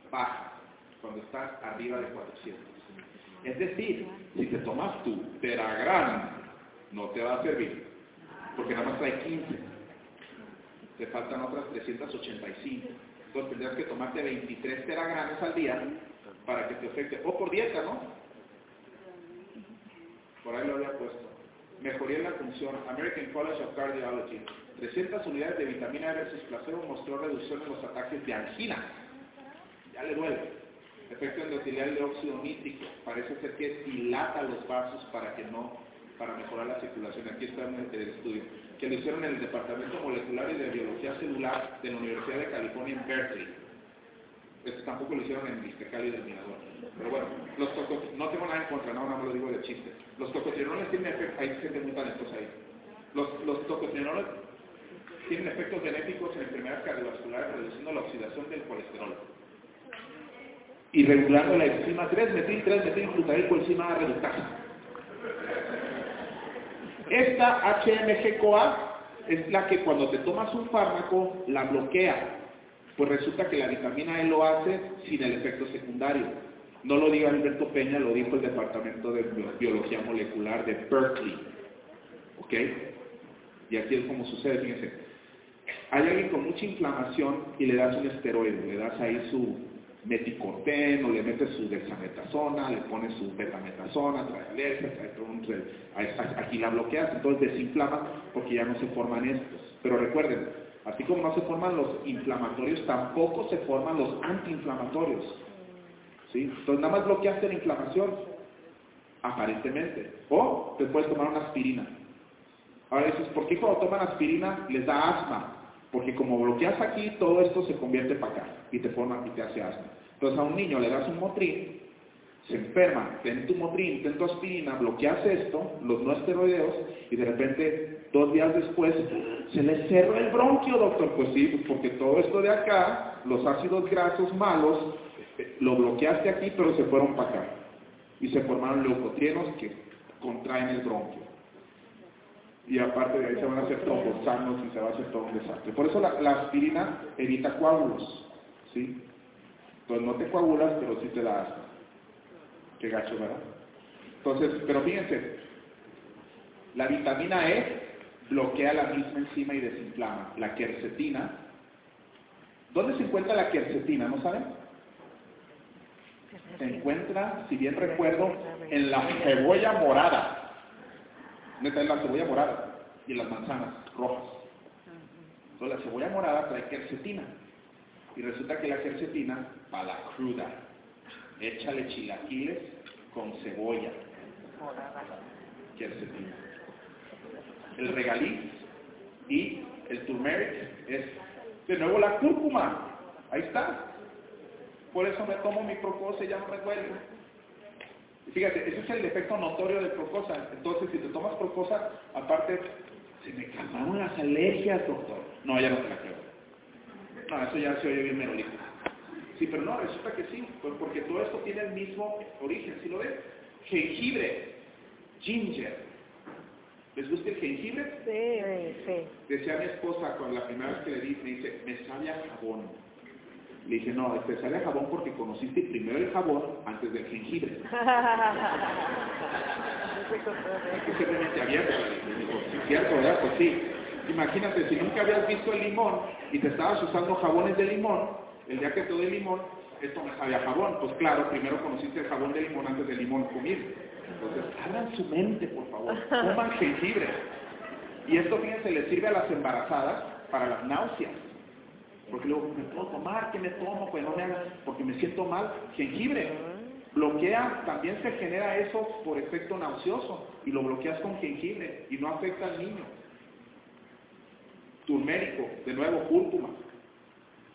baja cuando estás arriba de 400. Es decir, si te tomas tu Teragram, no te va a servir, porque nada más trae 15. Te faltan otras 385. Entonces tendrías que tomarte 23 teragramos al día para que te afecte. O por dieta, ¿no? Por ahí lo había puesto. Mejoría en la función. American College of Cardiology. 300 unidades de vitamina E versus placebo mostró reducción en los ataques de angina. Ya le duele. Efecto endotelial de óxido nítrico. Parece ser que dilata los vasos para que no, para mejorar la circulación. Aquí está el estudio. Que lo hicieron en el Departamento Molecular y de Biología Celular de la Universidad de California en Berkeley. Esto tampoco lo hicieron en Mixtecal y del Mirador. Pero bueno, los no tengo nada en contra, no, no me lo digo de chiste. Los tocotrienoles tienen efectos, hay gente muy talentosa ahí. Los, los tienen efectos benéficos en enfermedades cardiovasculares, reduciendo la oxidación del colesterol. Y regulando la enzima 3 metil 3 metil glutaricoenzima reductasa. Esta HMG-CoA es la que cuando te tomas un fármaco la bloquea. Pues resulta que la vitamina E lo hace sin el efecto secundario. No lo diga Alberto Peña, lo dijo el Departamento de Biología Molecular de Berkeley. ¿Ok? Y aquí es como sucede, fíjense. Hay alguien con mucha inflamación y le das un esteroide, le das ahí su meticorten o le metes su dexametasona, le pones su betametasona, trae alergia, trae un, aquí la bloqueas, entonces desinflama porque ya no se forman estos. Pero recuerden, así como no se forman los inflamatorios, tampoco se forman los antiinflamatorios. ¿Sí? Entonces nada más bloqueaste la inflamación, aparentemente. O te puedes tomar una aspirina. Ahora dices, ¿por qué cuando toman aspirina les da asma? Porque como bloqueas aquí, todo esto se convierte para acá y te forma y te hace asma. Entonces a un niño le das un motrín, se enferma, ten tu motrín, ten tu aspirina, bloqueas esto, los no esteroideos, y de repente, dos días después, se le cerró el bronquio, doctor. Pues sí, porque todo esto de acá, los ácidos grasos malos, lo bloqueaste aquí, pero se fueron para acá. Y se formaron leucotrienos que contraen el bronquio. Y aparte de ahí se van a hacer trombosanos y se va a hacer todo un desastre. Por eso la, la aspirina evita coágulos. ¿sí? Entonces no te coagulas, pero sí te da asma. Qué gacho, ¿verdad? Entonces, pero fíjense, la vitamina E bloquea la misma enzima y desinflama. La quercetina. ¿Dónde se encuentra la quercetina? ¿No saben? Se encuentra, si bien recuerdo, en la cebolla morada. ¿Dónde está la cebolla morada? Y las manzanas rojas. Entonces la cebolla morada trae quercetina. Y resulta que la quercetina va la cruda. Échale chilaquiles con cebolla. Quercetina. El regaliz y el turmeric es de nuevo la cúrcuma. Ahí está. Por eso me tomo mi procosa y ya no me duele. Fíjate, ese es el defecto notorio de procosa. Entonces, si te tomas procosa, aparte, se me calmaron las alergias, doctor. No, ya no te la creo. No, eso ya se oye bien merolito. Sí, pero no, resulta que sí, pues porque todo esto tiene el mismo origen, ¿sí lo ves? Jengibre, ginger. ¿Les gusta el jengibre? Sí, sí. Decía mi esposa cuando la primera vez que le di, me dice, me sabe a jabón. Le dije, no, te sabe a jabón porque conociste primero el jabón antes del jengibre. Hay que realmente abierto. Le digo, sí, cierto, ¿verdad? Pues sí. Imagínate, si nunca habías visto el limón y te estabas usando jabones de limón, el día que te doy limón, esto me sabe a jabón. Pues claro, primero conociste el jabón de limón antes del limón comido. Entonces, abran su mente, por favor. Coman jengibre. Y esto, fíjense, le sirve a las embarazadas para las náuseas. Porque luego, ¿me puedo tomar? ¿Qué me tomo? Pues no me hagas, porque me siento mal. Jengibre. Bloquea, también se genera eso por efecto nauseoso. Y lo bloqueas con jengibre y no afecta al niño. Turmérico, de nuevo, cúrcuma.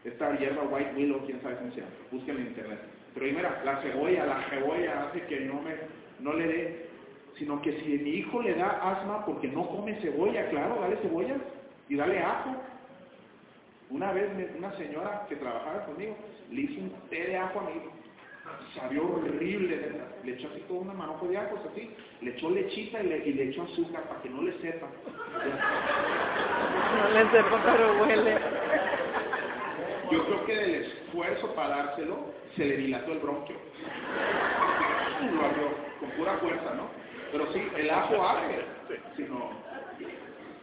Esta hierba white willow, quién sabe cómo se llama. Búsquenla en internet. Pero ahí mira, la cebolla, la cebolla hace que no me, no le dé, sino que si mi hijo le da asma porque no come cebolla, claro, dale cebolla y dale ajo. Una vez me- una señora que trabajaba conmigo le hizo un té de ajo a mi hijo. Sabía horrible, de verdad. le echó así todo una manojo de ajos así, le echó lechita y le, y le echó azúcar para que no le sepa. No le sepa, pero huele. Yo creo que del esfuerzo para dárselo se le dilató el bronquio. Lo abrió con pura fuerza, ¿no? Pero sí, el ajo abre, sino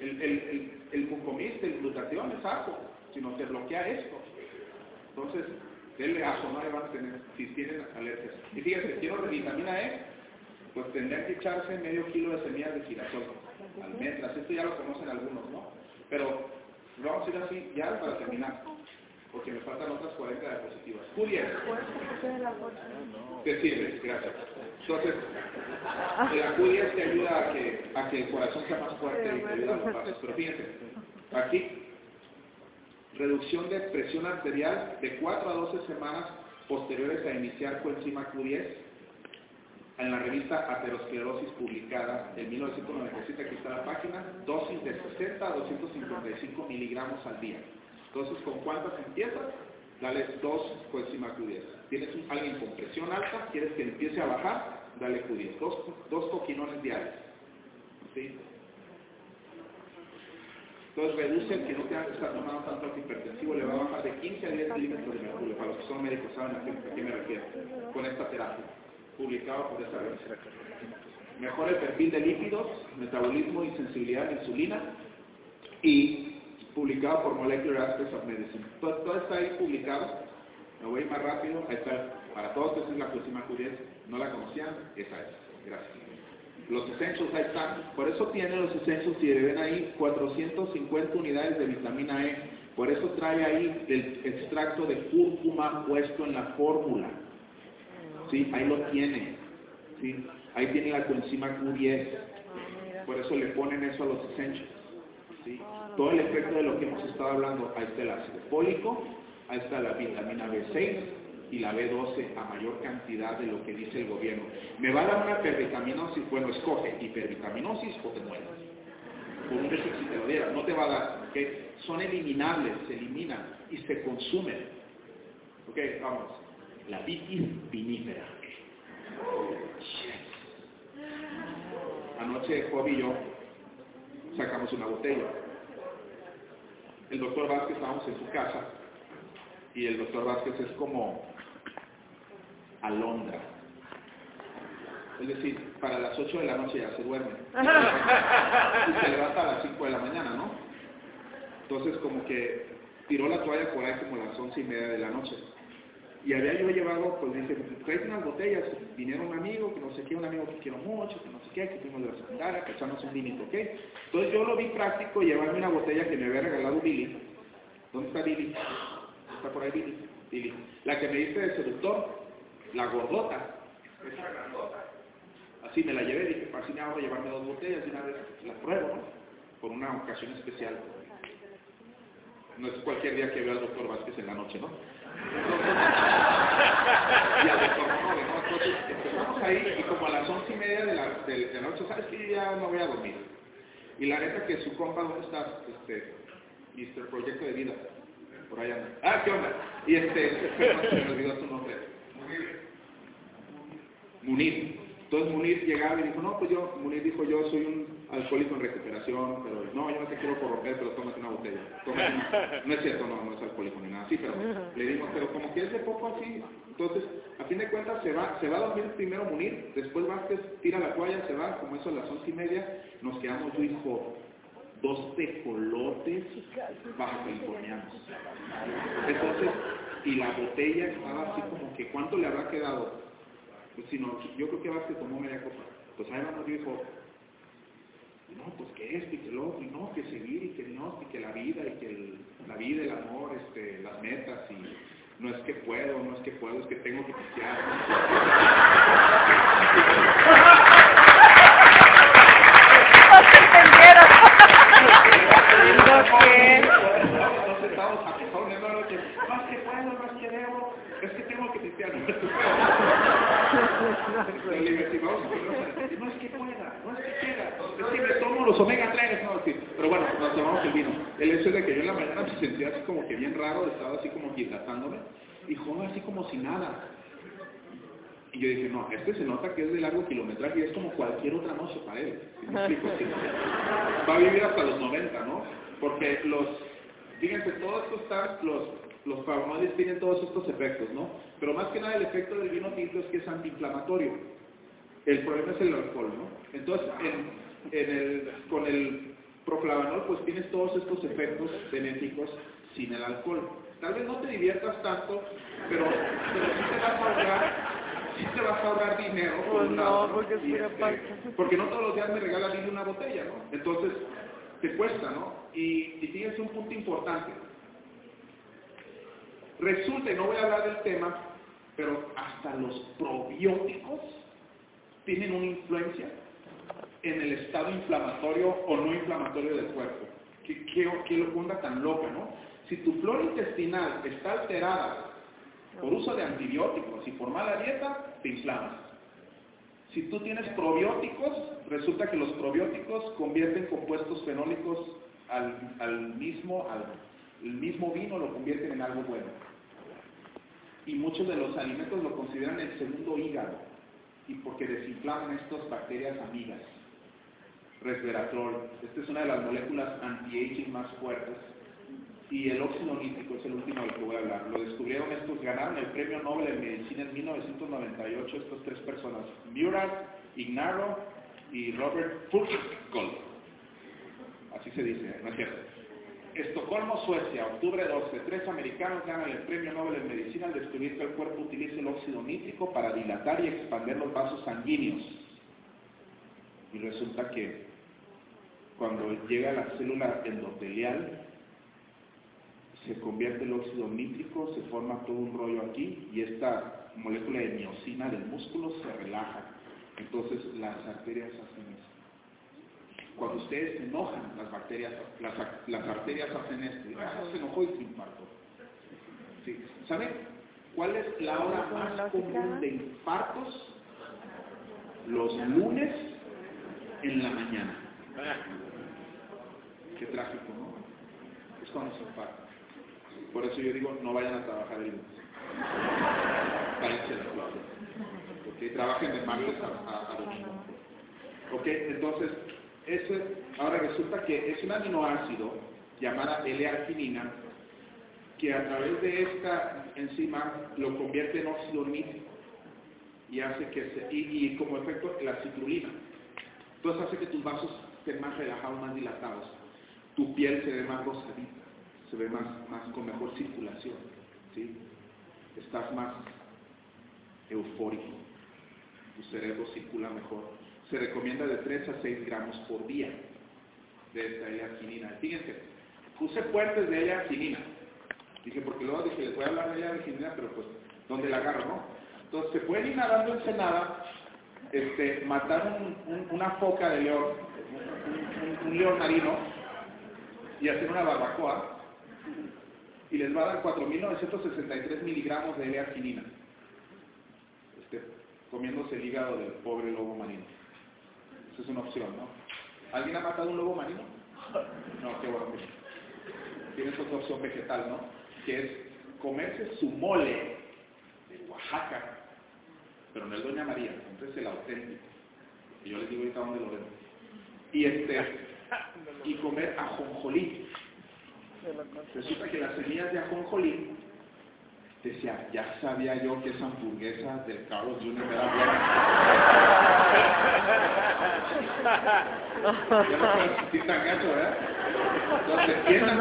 el, el, el, el cucomiste, el glutatión es ajo, sino te bloquea esto. Entonces, denle ajo, no le van a tener, si tienen alergias. Y fíjense, quiero vitamina E, pues tendrían que echarse medio kilo de semillas de girasol, almendras, esto ya lo conocen algunos, ¿no? Pero vamos a ir así ya para terminar, porque me faltan otras 40 diapositivas. Julia, te sirve, gracias. Entonces, la Julia te ayuda a que, a que el corazón sea más fuerte y te ayuda a los pasos. Pero fíjense, aquí, reducción de presión arterial de 4 a 12 semanas posteriores a iniciar coenzima Q10 en la revista Aterosclerosis publicada en 1997, aquí está la página, dosis de 60 a 255 miligramos al día. Entonces, ¿con cuántas empiezas? Dale dos coenzima Q10. Tienes alguien con presión alta, quieres que empiece a bajar, dale Q10. Dos, dos coquinones diarios. ¿Sí? Entonces reduce el que no tenga que estar tomando tanto antihipertensivo, le va a bajar de 15 a 10 milímetros de mercurio. Para los que son médicos saben a qué, me refiero. Con esta terapia, publicado por esta revista. Mejora el perfil de lípidos, metabolismo y sensibilidad a la insulina. Y publicado por Molecular Aspects of Medicine. Todo, está ahí publicado. Me voy más rápido. Ahí está. Para todos, esa es la próxima Q10. ¿No la conocían? Esa es. Gracias. Los essentials ahí están. Por eso tiene los essentials, si ven ahí, 450 unidades de vitamina E. Por eso trae ahí el extracto de cúrcuma puesto en la fórmula. ¿Sí? Ahí lo tiene. ¿Sí? Ahí tiene la coenzima Q10. Por eso le ponen eso a los essentials. ¿sí? Todo el efecto de lo que hemos estado hablando, ahí está el ácido fólico, ahí está la vitamina B6 y la B12 a mayor cantidad de lo que dice el gobierno. ¿Me va a dar una hipervitaminosis? Bueno, escoge hipervitaminosis o te mueres. Por un beso si te lo diera, no te va a dar, ¿ok? Son eliminables, se eliminan y se consumen. Ok, vamos. La vitis vinífera. Anoche Job y yo sacamos una botella. El doctor Vázquez estábamos en su casa y el doctor Vázquez es como alondra. Es decir, para las 8 de la noche ya se duerme. y se levanta a las 5 de la mañana, ¿no? Entonces como que tiró la toalla por ahí como a las 11 y media de la noche. Y había yo llevado, pues dice, traes unas botellas, vinieron un amigo, que no sé qué, un amigo que quiero mucho, que no sé qué, que fuimos de la secundaria, que echamos un vinito, ¿ok? Entonces yo lo vi práctico, llevarme una botella que me había regalado Billy. ¿Dónde está Billy? Está por ahí Billy. Billy. La que me dice de seductor, la gordota, esa grandota. Así me la llevé, dije, así me hago llevarme dos botellas y una vez la pruebo, ¿no? Por una ocasión especial. No es cualquier día que veo al doctor Vázquez en la noche, ¿no? y al doctor no, ¿no? Entonces empezamos ahí y como a las once y media de la, de, la noche, ¿sabes qué? Ya no voy a dormir. Y la neta que su compa, ¿dónde estás? Este, Mr. Proyecto de Vida. Por allá anda. Ah, ¿qué onda? Y este, se me olvidó su nombre. Munir. Entonces Munir llegaba y dijo, no, pues yo, Munir dijo, yo soy un alcohólico en recuperación, pero no, yo no te quiero corromper, pero tómate una botella. No es cierto, no, no es alcohólico ni nada así, pero le dimos, pero como que es de poco así, entonces, a fin de cuentas, se va, se va a dormir primero Munir, después Vázquez tira la toalla, se va, como eso a las once y media, nos quedamos yo y Jo, dos tecolotes bajo californianos. Entonces, y la botella estaba así como que, ¿cuánto le habrá quedado? Pues si no, yo creo que Vázquez tomó media copa. Pues ahí vamos, dijo, no, pues que esto y que lo otro, y no, que seguir y que no, y que la vida, y que la vida, el amor, este, las metas, y no es que puedo, no es que puedo, es que tengo que pistear. omega 3, no, así. Pero bueno, nos tomamos el vino. El hecho de que yo en la mañana me sentía así como que bien raro, estaba así como hidratándome, y joder, así como si nada. Y yo dije, no, este se nota que es de largo kilometraje y es como cualquier otra noche para él. Va a vivir hasta los 90, ¿no? Porque los, fíjense, todos estos están, los, los flavonoides tienen todos estos efectos, ¿no? Pero más que nada el efecto del vino tinto es que es antiinflamatorio. El problema es el alcohol, ¿no? Entonces, en, en el, con el proflavanol, pues tienes todos estos efectos benéficos sin el alcohol. Tal vez no te diviertas tanto, pero, pero sí te vas a ahorrar sí te vas a ahorrar dinero. Pues no, porque, es este, porque no todos los días me regala ni una botella, ¿no? Entonces, te cuesta, ¿no? Y, y fíjense un punto importante. Resulta, y no voy a hablar del tema, pero hasta los probióticos tienen una influencia en el estado inflamatorio o no inflamatorio del cuerpo. ¿Qué, qué, qué tan loca, no? Si tu flora intestinal está alterada por uso de antibióticos y por mala dieta, te inflamas. Si tú tienes probióticos, resulta que los probióticos convierten compuestos fenólicos al, mismo, al mismo vino lo convierten en algo bueno y muchos de los alimentos lo consideran el segundo hígado y porque desinflaman estas bacterias amigas. Resveratrol, esta es una de las moléculas anti-aging más fuertes y el óxido nítrico es el último del que voy a hablar. Lo descubrieron estos, ganaron el premio Nobel en Medicina en 1998 estas tres personas, Murat, Ignaro y Robert Furtgold. Así se dice, ¿no es cierto? Estocolmo, Suecia, octubre 12. Tres americanos ganan el premio Nobel en Medicina al descubrir que el cuerpo utiliza el óxido nítrico para dilatar y expandir los vasos sanguíneos. Y resulta que cuando llega a la célula endotelial, se convierte el óxido nítrico, se forma todo un rollo aquí y esta molécula de miocina del músculo se relaja. Entonces las arterias hacen eso. Cuando ustedes se enojan, las bacterias, las, las arterias hacen esto. Y, ah, se enojó y se infartó. Sí. ¿Saben cuál es la hora más común de infartos? Los lunes en la mañana. Qué trágico, ¿no? Es cuando se infarta. Por eso yo digo, no vayan a trabajar el lunes. Váyanse a la clase. Okay, trabajen de martes a, domingo. Ok, entonces, eso, ahora resulta que es un aminoácido llamada L-arginina que a través de esta enzima lo convierte en óxido nítrico. y hace que se, y, como efecto la citrulina. Entonces hace que tus vasos estén más relajados, más dilatados. Tu piel se ve más rosadita, se ve más, más con mejor circulación. ¿sí? Estás más eufórico, tu cerebro circula mejor. Se recomienda de 3 a 6 gramos por día de esta L-arginina. Fíjense, puse fuertes de L-arginina. Dije, porque luego dije, les voy a hablar de L-arginina, pero pues, ¿dónde la agarro, no? Entonces se pueden ir nadando en Senada, este, matar una foca de león, un, león marino, y hacer una barbacoa, y les va a dar 4.963 miligramos de L-arginina, este, comiéndose el hígado del pobre lobo marino. Esa es una opción, ¿no? ¿Alguien ha matado un lobo marino? No, qué bueno. Tienes otra opción vegetal, ¿no? Que es comerse su mole de Oaxaca pero no es Doña María, entonces el auténtico. Y yo les digo ahorita dónde lo ven. Y este, y comer ajonjolí. Resulta que las semillas de ajonjolí, decía, ya sabía yo que esa hamburguesa del Carlos Jr. era buena. ya no puedo sentir tan gacho, ¿verdad? Entonces piensan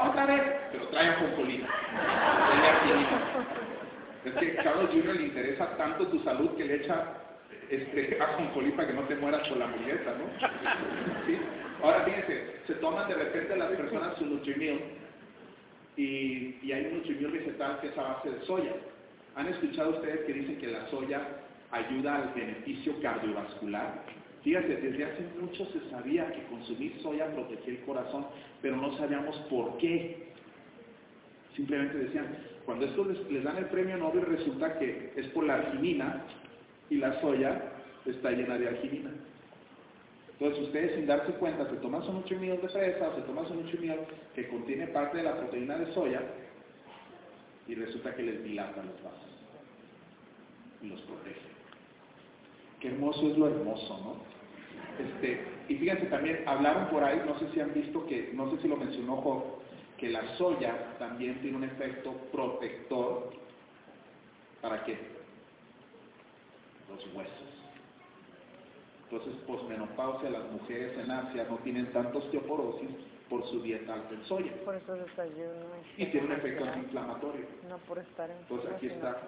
otra vez, pero trae ajonjolí. Es que Carlos Jr. le interesa tanto tu salud que le echa este, a para que no te mueras por la hamburguesa, ¿no? Ahora fíjense, se toman de repente las personas su Nutrimil y, hay un Nutrimil vegetal que es a base de soya. ¿Han escuchado ustedes que dicen que la soya ayuda al beneficio cardiovascular? Fíjense, desde hace mucho se sabía que consumir soya protegía el corazón, pero no sabíamos por qué. Simplemente decían, cuando esto les, dan el premio Nobel resulta que es por la arginina y la soya está llena de arginina. Entonces ustedes sin darse cuenta se toman un nutrimiel de fresa o se toman un nutrimiel que contiene parte de la proteína de soya y resulta que les dilata los vasos y los protege. Qué hermoso es lo hermoso, ¿no? Este, y fíjense también, hablaron por ahí, no sé si han visto que, no sé si lo mencionó Job, que la soya también tiene un efecto protector. ¿Para qué? Los huesos. Entonces, posmenopausia, las mujeres en Asia no tienen tanta osteoporosis por su dieta alta en soya. Por eso desayuno. Y tiene un efecto antiinflamatorio. No por estar en Entonces aquí está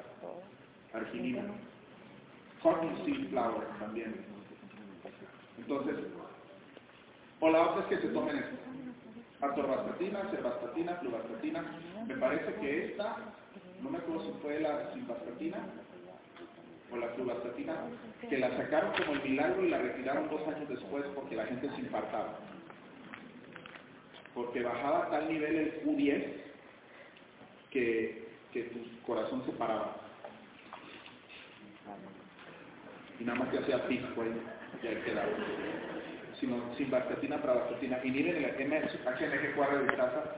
arginina. Cotton seed flour también. Entonces, o la otra es que se tomen esto atorvastatina, cervastatina, fluvastatina. Me parece que esta, no me acuerdo si fue la simvastatina o la fluvastatina, que la sacaron como el milagro y la retiraron dos años después porque la gente se infartaba. Porque bajaba tal nivel el Q10 que, que tu corazón se paraba. Y nada más que hacía pisco ahí, ya quedaba sino simvastatina, pravastatina. Y miren el HMG4 de grasa